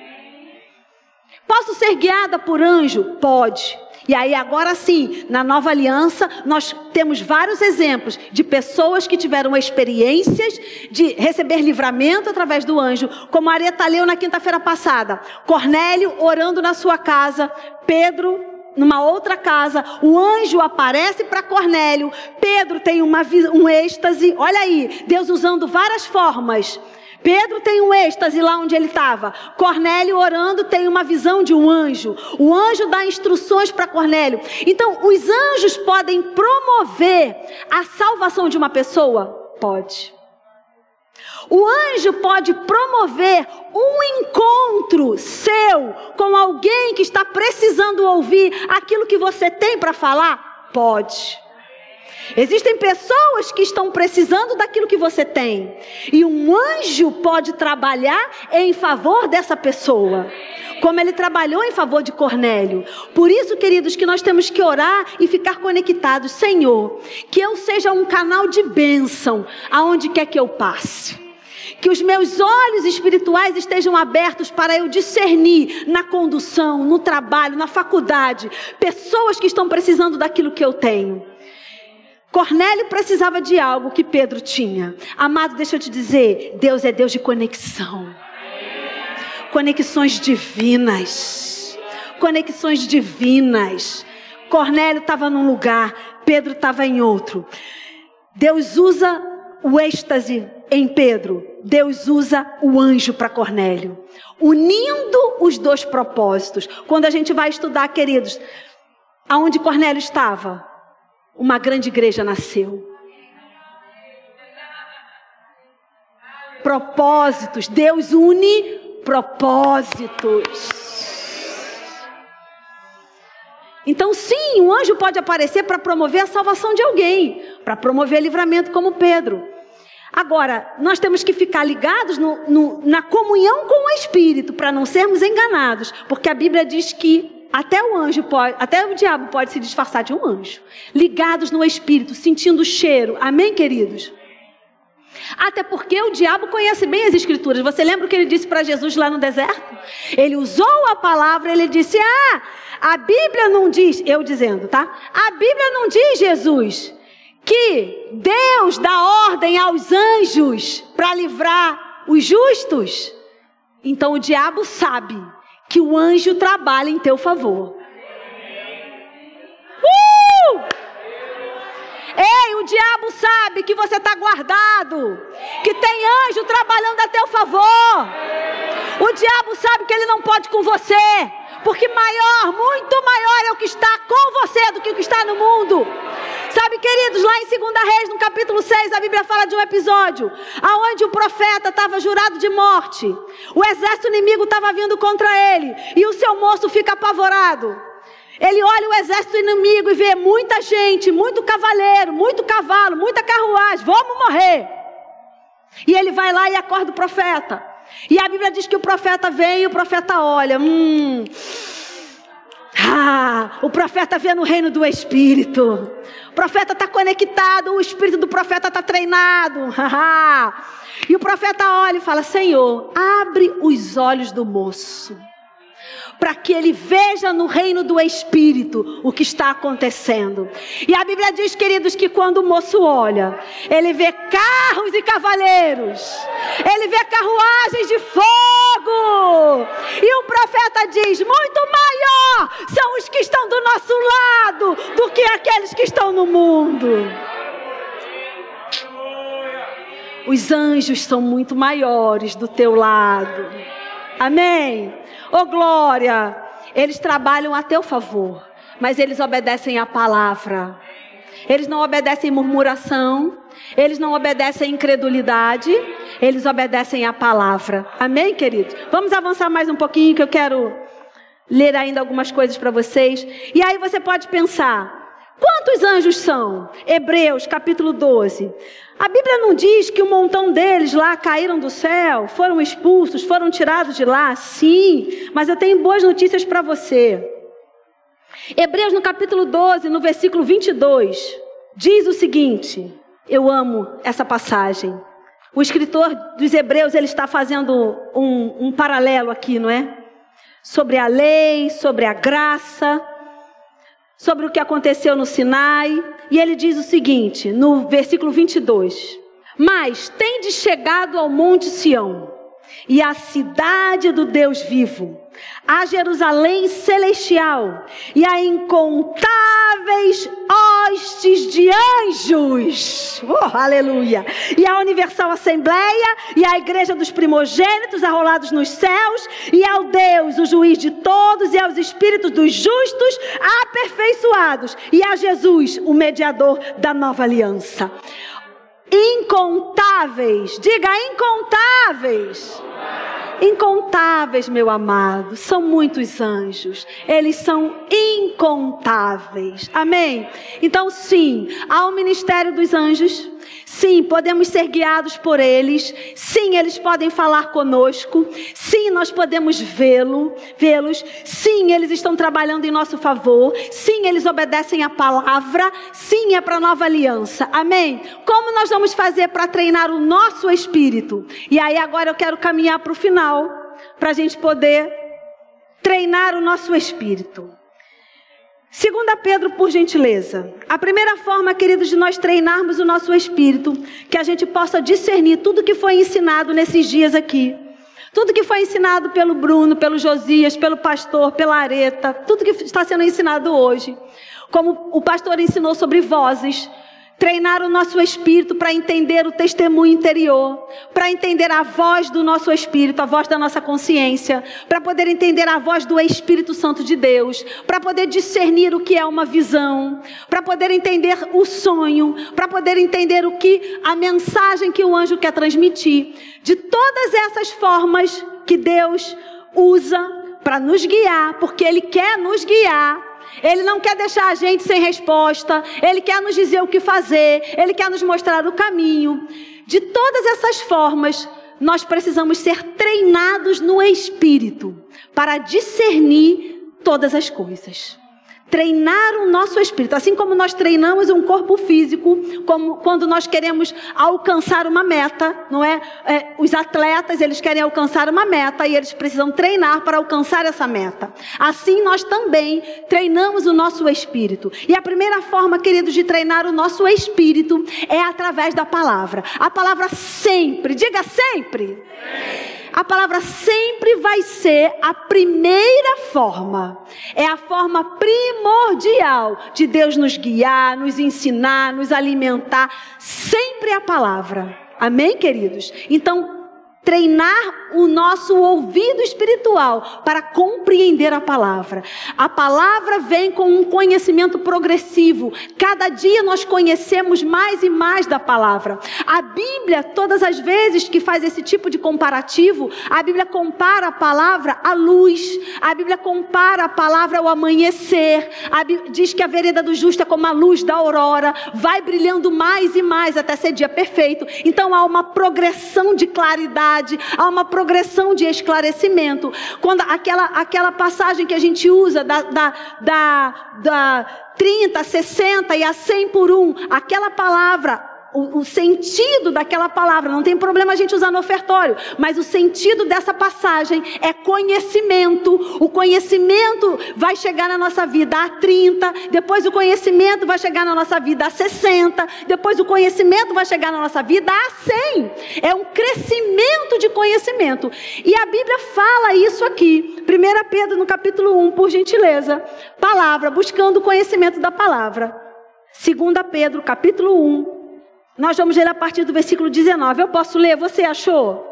S2: Posso ser guiada por anjo? Pode. E aí, agora sim, na nova aliança, nós temos vários exemplos de pessoas que tiveram experiências de receber livramento através do anjo, como a Areta leu na quinta-feira passada. Cornélio orando na sua casa, Pedro numa outra casa, o anjo aparece para Cornélio, Pedro tem uma, um êxtase, olha aí, Deus usando várias formas Pedro tem um êxtase lá onde ele estava. Cornélio orando tem uma visão de um anjo. O anjo dá instruções para Cornélio. Então, os anjos podem promover a salvação de uma pessoa? Pode. O anjo pode promover um encontro seu com alguém que está precisando ouvir aquilo que você tem para falar? Pode. Existem pessoas que estão precisando daquilo que você tem. E um anjo pode trabalhar em favor dessa pessoa. Como ele trabalhou em favor de Cornélio. Por isso, queridos, que nós temos que orar e ficar conectados. Senhor, que eu seja um canal de bênção aonde quer que eu passe. Que os meus olhos espirituais estejam abertos para eu discernir na condução, no trabalho, na faculdade, pessoas que estão precisando daquilo que eu tenho. Cornélio precisava de algo que Pedro tinha. Amado, deixa eu te dizer, Deus é Deus de conexão. Conexões divinas. Conexões divinas. Cornélio estava num lugar, Pedro estava em outro. Deus usa o êxtase em Pedro. Deus usa o anjo para Cornélio, unindo os dois propósitos. Quando a gente vai estudar, queridos, aonde Cornélio estava? Uma grande igreja nasceu. Propósitos, Deus une propósitos. Então, sim, um anjo pode aparecer para promover a salvação de alguém, para promover livramento, como Pedro. Agora, nós temos que ficar ligados no, no, na comunhão com o Espírito, para não sermos enganados, porque a Bíblia diz que até o anjo pode, até o diabo pode se disfarçar de um anjo. Ligados no espírito, sentindo o cheiro. Amém, queridos? Até porque o diabo conhece bem as escrituras. Você lembra o que ele disse para Jesus lá no deserto? Ele usou a palavra, ele disse: "Ah, a Bíblia não diz, eu dizendo, tá? A Bíblia não diz, Jesus, que Deus dá ordem aos anjos para livrar os justos. Então o diabo sabe que o anjo trabalha em teu favor. Uh! Ei, o diabo sabe que você está guardado, que tem anjo trabalhando a teu favor. O diabo sabe que ele não pode com você, porque maior, muito maior é o que está com você do que o que está no mundo. Sabe, queridos, lá em 2 Reis, no capítulo 6, a Bíblia fala de um episódio aonde o profeta estava jurado de morte. O exército inimigo estava vindo contra ele e o seu moço fica apavorado. Ele olha o exército inimigo e vê muita gente, muito cavaleiro, muito cavalo, muita carruagem, vamos morrer. E ele vai lá e acorda o profeta. E a Bíblia diz que o profeta vem e o profeta olha. Hum. Ah, o profeta vê no reino do Espírito. O profeta está conectado, o espírito do profeta está treinado. e o profeta olha e fala: Senhor, abre os olhos do moço para que ele veja no reino do Espírito o que está acontecendo. E a Bíblia diz, queridos, que quando o moço olha, ele vê carros e cavaleiros, ele vê carruagens de fogo. E o profeta diz: muito maior são os que estão do nosso lado do que aqueles que estão no mundo. Os anjos são muito maiores do teu lado. Amém. Oh glória! Eles trabalham a teu favor, mas eles obedecem à palavra. Eles não obedecem murmuração, eles não obedecem incredulidade, eles obedecem à palavra. Amém, queridos? Vamos avançar mais um pouquinho que eu quero ler ainda algumas coisas para vocês. E aí você pode pensar: Quantos anjos são? Hebreus capítulo 12. A Bíblia não diz que um montão deles lá caíram do céu, foram expulsos, foram tirados de lá? Sim, mas eu tenho boas notícias para você. Hebreus no capítulo 12, no versículo 22, diz o seguinte: eu amo essa passagem. O escritor dos Hebreus ele está fazendo um, um paralelo aqui, não é? Sobre a lei, sobre a graça sobre o que aconteceu no Sinai, e ele diz o seguinte, no versículo 22: Mas tende chegado ao monte Sião, e à cidade do Deus vivo, a Jerusalém celestial e a incontáveis hostes de anjos. Oh, aleluia! E a universal assembleia e a igreja dos primogênitos arrolados nos céus e ao Deus, o juiz de todos e aos espíritos dos justos aperfeiçoados e a Jesus, o mediador da nova aliança. Incontáveis, diga incontáveis Incontáveis, meu amado, são muitos anjos, eles são incontáveis. Amém? Então, sim, há o ministério dos anjos, Sim, podemos ser guiados por eles. Sim, eles podem falar conosco. Sim, nós podemos vê-lo, vê-los. Sim, eles estão trabalhando em nosso favor. Sim, eles obedecem a palavra. Sim, é para a nova aliança. Amém? Como nós vamos fazer para treinar o nosso espírito? E aí agora eu quero caminhar para o final, para a gente poder treinar o nosso espírito. Segunda Pedro, por gentileza. A primeira forma, queridos, de nós treinarmos o nosso espírito, que a gente possa discernir tudo que foi ensinado nesses dias aqui. Tudo que foi ensinado pelo Bruno, pelo Josias, pelo pastor, pela Areta, tudo que está sendo ensinado hoje. Como o pastor ensinou sobre vozes, treinar o nosso espírito para entender o testemunho interior, para entender a voz do nosso espírito, a voz da nossa consciência, para poder entender a voz do Espírito Santo de Deus, para poder discernir o que é uma visão, para poder entender o sonho, para poder entender o que a mensagem que o anjo quer transmitir. De todas essas formas que Deus usa para nos guiar, porque ele quer nos guiar ele não quer deixar a gente sem resposta. Ele quer nos dizer o que fazer. Ele quer nos mostrar o caminho. De todas essas formas, nós precisamos ser treinados no espírito para discernir todas as coisas treinar o nosso espírito, assim como nós treinamos um corpo físico, como quando nós queremos alcançar uma meta, não é? é? Os atletas eles querem alcançar uma meta e eles precisam treinar para alcançar essa meta. Assim nós também treinamos o nosso espírito. E a primeira forma, queridos, de treinar o nosso espírito é através da palavra. A palavra sempre, diga sempre. A palavra sempre vai ser a primeira forma. É a forma primordial de Deus nos guiar, nos ensinar, nos alimentar. Sempre a palavra. Amém, queridos? Então, treinar o nosso ouvido espiritual para compreender a palavra. A palavra vem com um conhecimento progressivo. Cada dia nós conhecemos mais e mais da palavra. A Bíblia, todas as vezes que faz esse tipo de comparativo, a Bíblia compara a palavra à luz. A Bíblia compara a palavra ao amanhecer. A Bíblia diz que a vereda do justo é como a luz da aurora, vai brilhando mais e mais até ser dia perfeito. Então há uma progressão de claridade há uma progressão de esclarecimento. Quando aquela, aquela passagem que a gente usa da, da, da, da 30, 60 e a 100 por 1, aquela palavra o, o, sentido daquela palavra. Não tem problema a gente usar no ofertório, mas o sentido dessa passagem é conhecimento. O conhecimento vai chegar na nossa vida a 30, depois o conhecimento vai chegar na nossa vida a 60, depois o conhecimento vai chegar na nossa vida a 100. É um crescimento de conhecimento. E a Bíblia fala isso aqui. 1 Pedro no capítulo 1, por gentileza. Palavra, buscando o conhecimento da palavra. 2 Pedro, capítulo 1, nós vamos ler a partir do versículo 19. Eu posso ler? Você achou?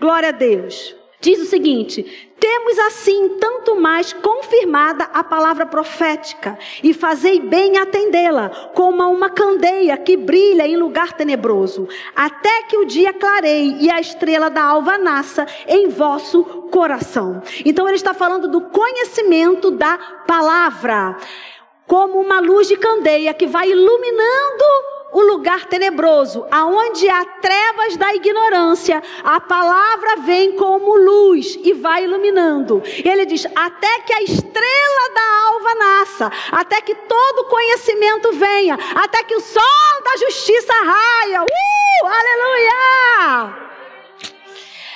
S2: Glória a Deus. Diz o seguinte: Temos assim tanto mais confirmada a palavra profética, e fazei bem atendê-la, como a uma candeia que brilha em lugar tenebroso, até que o dia clareie e a estrela da alva nasça em vosso coração. Então ele está falando do conhecimento da palavra, como uma luz de candeia que vai iluminando o lugar tenebroso, aonde há trevas da ignorância, a palavra vem como luz e vai iluminando. Ele diz: até que a estrela da alva nasça, até que todo conhecimento venha, até que o sol da justiça raia. Uh, aleluia!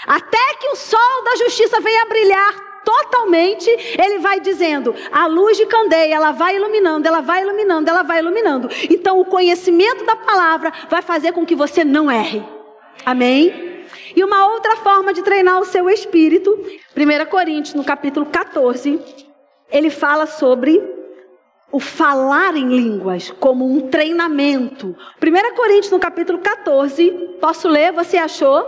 S2: Até que o sol da justiça venha brilhar totalmente, ele vai dizendo, a luz de candeia, ela vai iluminando, ela vai iluminando, ela vai iluminando. Então o conhecimento da palavra vai fazer com que você não erre. Amém? E uma outra forma de treinar o seu espírito, 1 Coríntios, no capítulo 14, ele fala sobre o falar em línguas como um treinamento. 1 Coríntios, no capítulo 14, posso ler? Você achou?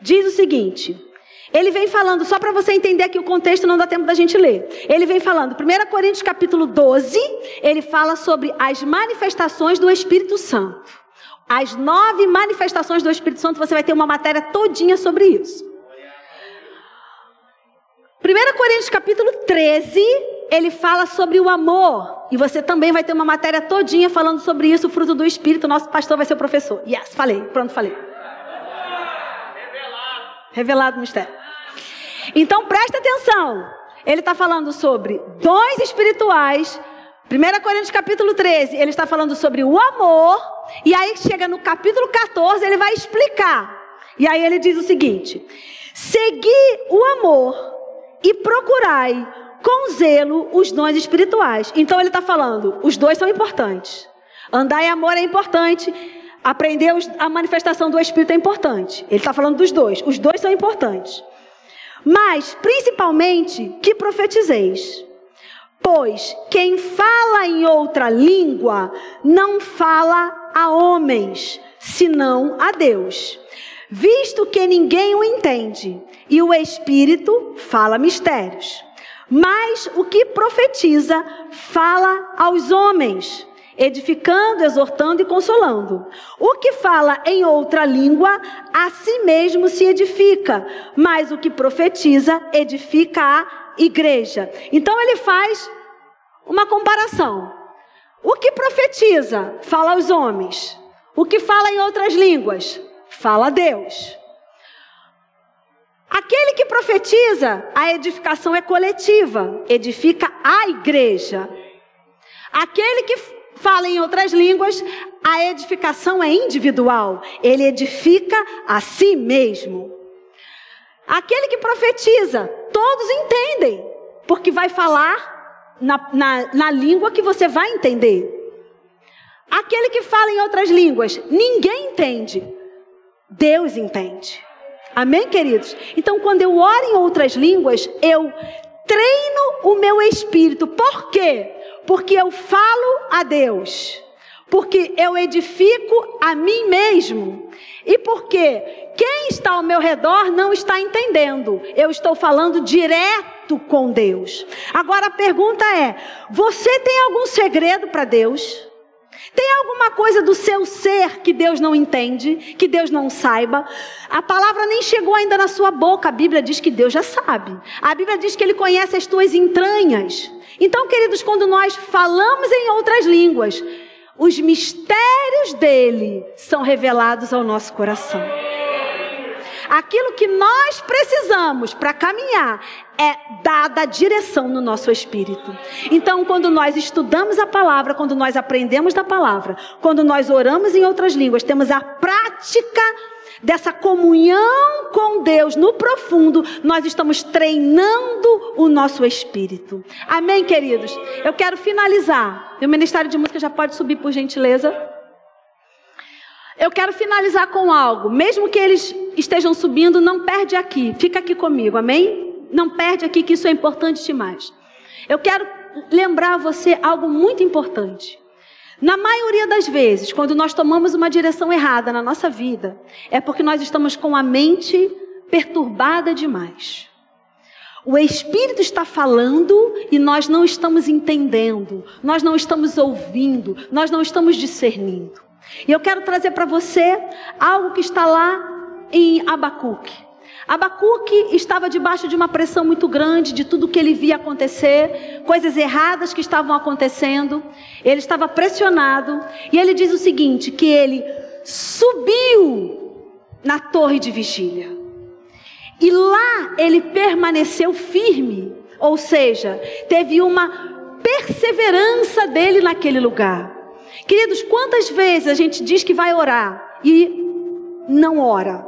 S2: Diz o seguinte: ele vem falando, só para você entender aqui o contexto, não dá tempo da gente ler. Ele vem falando, 1 Coríntios capítulo 12, ele fala sobre as manifestações do Espírito Santo. As nove manifestações do Espírito Santo, você vai ter uma matéria todinha sobre isso. 1 Coríntios capítulo 13, ele fala sobre o amor. E você também vai ter uma matéria todinha falando sobre isso, o fruto do Espírito. Nosso pastor vai ser o professor. Yes, falei, pronto, falei. Revelado o mistério. Então presta atenção. Ele está falando sobre dons espirituais. 1 Coríntios capítulo 13, ele está falando sobre o amor. E aí chega no capítulo 14, ele vai explicar. E aí ele diz o seguinte: Segui o amor e procurai com zelo os dons espirituais. Então ele está falando, os dois são importantes. Andar em amor é importante. Aprender a manifestação do Espírito é importante. Ele está falando dos dois. Os dois são importantes. Mas, principalmente, que profetizeis. Pois quem fala em outra língua não fala a homens, senão a Deus. Visto que ninguém o entende, e o Espírito fala mistérios. Mas o que profetiza fala aos homens edificando, exortando e consolando. O que fala em outra língua, a si mesmo se edifica, mas o que profetiza, edifica a igreja. Então ele faz uma comparação. O que profetiza, fala aos homens. O que fala em outras línguas, fala a Deus. Aquele que profetiza, a edificação é coletiva, edifica a igreja. Aquele que fala em outras línguas, a edificação é individual. Ele edifica a si mesmo. Aquele que profetiza, todos entendem, porque vai falar na, na, na língua que você vai entender. Aquele que fala em outras línguas, ninguém entende. Deus entende. Amém, queridos? Então, quando eu oro em outras línguas, eu treino o meu espírito. Por quê? Porque eu falo a Deus. porque eu edifico a mim mesmo, e porque quem está ao meu redor não está entendendo. Eu estou falando direto com Deus. Agora a pergunta é: você tem algum segredo para Deus? Tem alguma coisa do seu ser que Deus não entende, que Deus não saiba? A palavra nem chegou ainda na sua boca. A Bíblia diz que Deus já sabe. A Bíblia diz que Ele conhece as tuas entranhas. Então, queridos, quando nós falamos em outras línguas, os mistérios dele são revelados ao nosso coração. Aquilo que nós precisamos para caminhar é dada a direção no nosso espírito. Então, quando nós estudamos a palavra, quando nós aprendemos da palavra, quando nós oramos em outras línguas, temos a prática dessa comunhão com Deus no profundo, nós estamos treinando o nosso espírito. Amém, queridos? Eu quero finalizar. O Ministério de Música já pode subir, por gentileza. Eu quero finalizar com algo. Mesmo que eles estejam subindo, não perde aqui. Fica aqui comigo, amém? Não perde aqui, que isso é importante demais. Eu quero lembrar você algo muito importante. Na maioria das vezes, quando nós tomamos uma direção errada na nossa vida, é porque nós estamos com a mente perturbada demais. O Espírito está falando e nós não estamos entendendo, nós não estamos ouvindo, nós não estamos discernindo. E eu quero trazer para você algo que está lá em Abacuque. Abacuque estava debaixo de uma pressão muito grande de tudo que ele via acontecer, coisas erradas que estavam acontecendo. Ele estava pressionado e ele diz o seguinte: que ele subiu na torre de vigília. E lá ele permaneceu firme, ou seja, teve uma perseverança dele naquele lugar. Queridos, quantas vezes a gente diz que vai orar e não ora?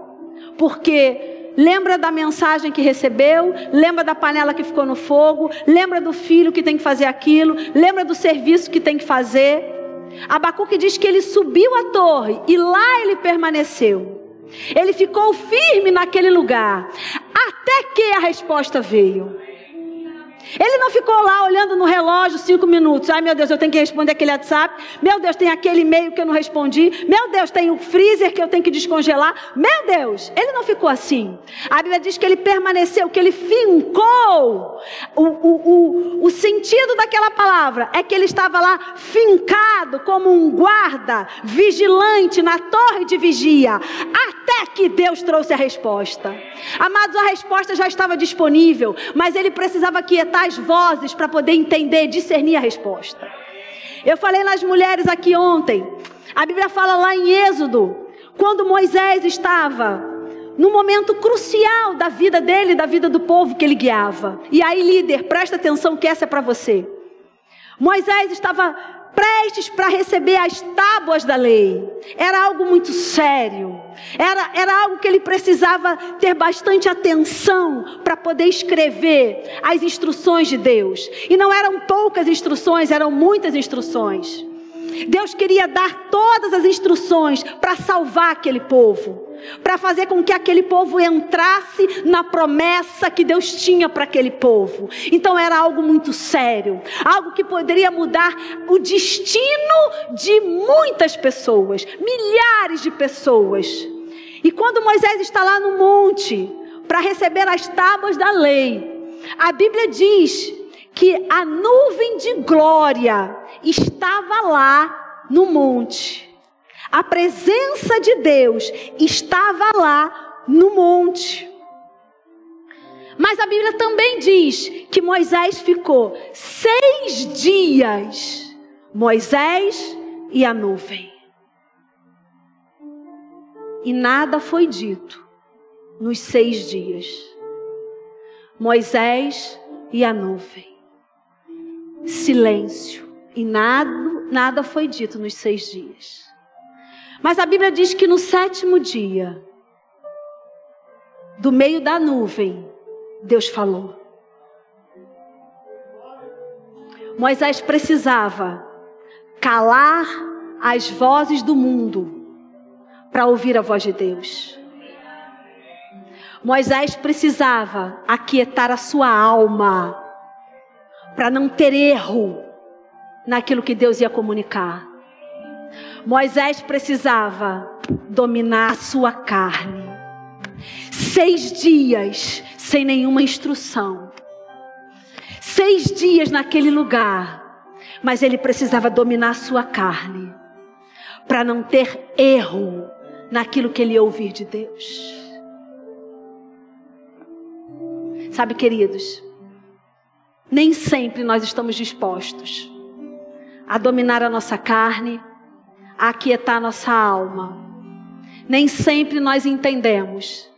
S2: Porque lembra da mensagem que recebeu, lembra da panela que ficou no fogo, lembra do filho que tem que fazer aquilo, lembra do serviço que tem que fazer. Abacuque diz que ele subiu a torre e lá ele permaneceu. Ele ficou firme naquele lugar, até que a resposta veio. Ele não ficou lá olhando no relógio cinco minutos. Ai meu Deus, eu tenho que responder aquele WhatsApp. Meu Deus, tem aquele e-mail que eu não respondi. Meu Deus, tem o freezer que eu tenho que descongelar. Meu Deus, ele não ficou assim. A Bíblia diz que ele permaneceu, que ele fincou. O, o, o, o sentido daquela palavra é que ele estava lá fincado como um guarda, vigilante na torre de vigia, até que Deus trouxe a resposta. Amados, a resposta já estava disponível, mas ele precisava quietar as vozes para poder entender, discernir a resposta. Eu falei nas mulheres aqui ontem. A Bíblia fala lá em Êxodo, quando Moisés estava no momento crucial da vida dele, da vida do povo que ele guiava. E aí, líder, presta atenção que essa é para você. Moisés estava prestes para receber as tábuas da lei. Era algo muito sério. Era, era algo que ele precisava ter bastante atenção para poder escrever as instruções de Deus. E não eram poucas instruções, eram muitas instruções. Deus queria dar todas as instruções para salvar aquele povo para fazer com que aquele povo entrasse na promessa que Deus tinha para aquele povo. Então era algo muito sério, algo que poderia mudar o destino de muitas pessoas, milhares de pessoas. E quando Moisés está lá no monte para receber as tábuas da lei, a Bíblia diz que a nuvem de glória estava lá no monte. A presença de Deus estava lá no monte. Mas a Bíblia também diz que Moisés ficou seis dias, Moisés e a nuvem. E nada foi dito nos seis dias. Moisés e a nuvem. Silêncio. E nada, nada foi dito nos seis dias. Mas a Bíblia diz que no sétimo dia, do meio da nuvem, Deus falou. Moisés precisava calar as vozes do mundo para ouvir a voz de Deus. Moisés precisava aquietar a sua alma para não ter erro naquilo que Deus ia comunicar. Moisés precisava dominar a sua carne. Seis dias sem nenhuma instrução. Seis dias naquele lugar. Mas ele precisava dominar a sua carne. Para não ter erro naquilo que ele ouvir de Deus. Sabe, queridos, nem sempre nós estamos dispostos a dominar a nossa carne, aquietar nossa alma. Nem sempre nós entendemos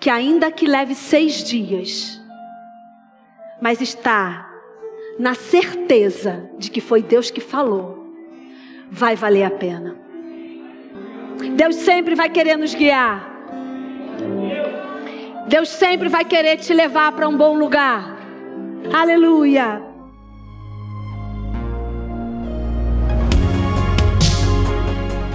S2: que, ainda que leve seis dias, mas está na certeza de que foi Deus que falou, vai valer a pena. Deus sempre vai querer nos guiar. Deus sempre vai querer te levar para um bom lugar. Aleluia.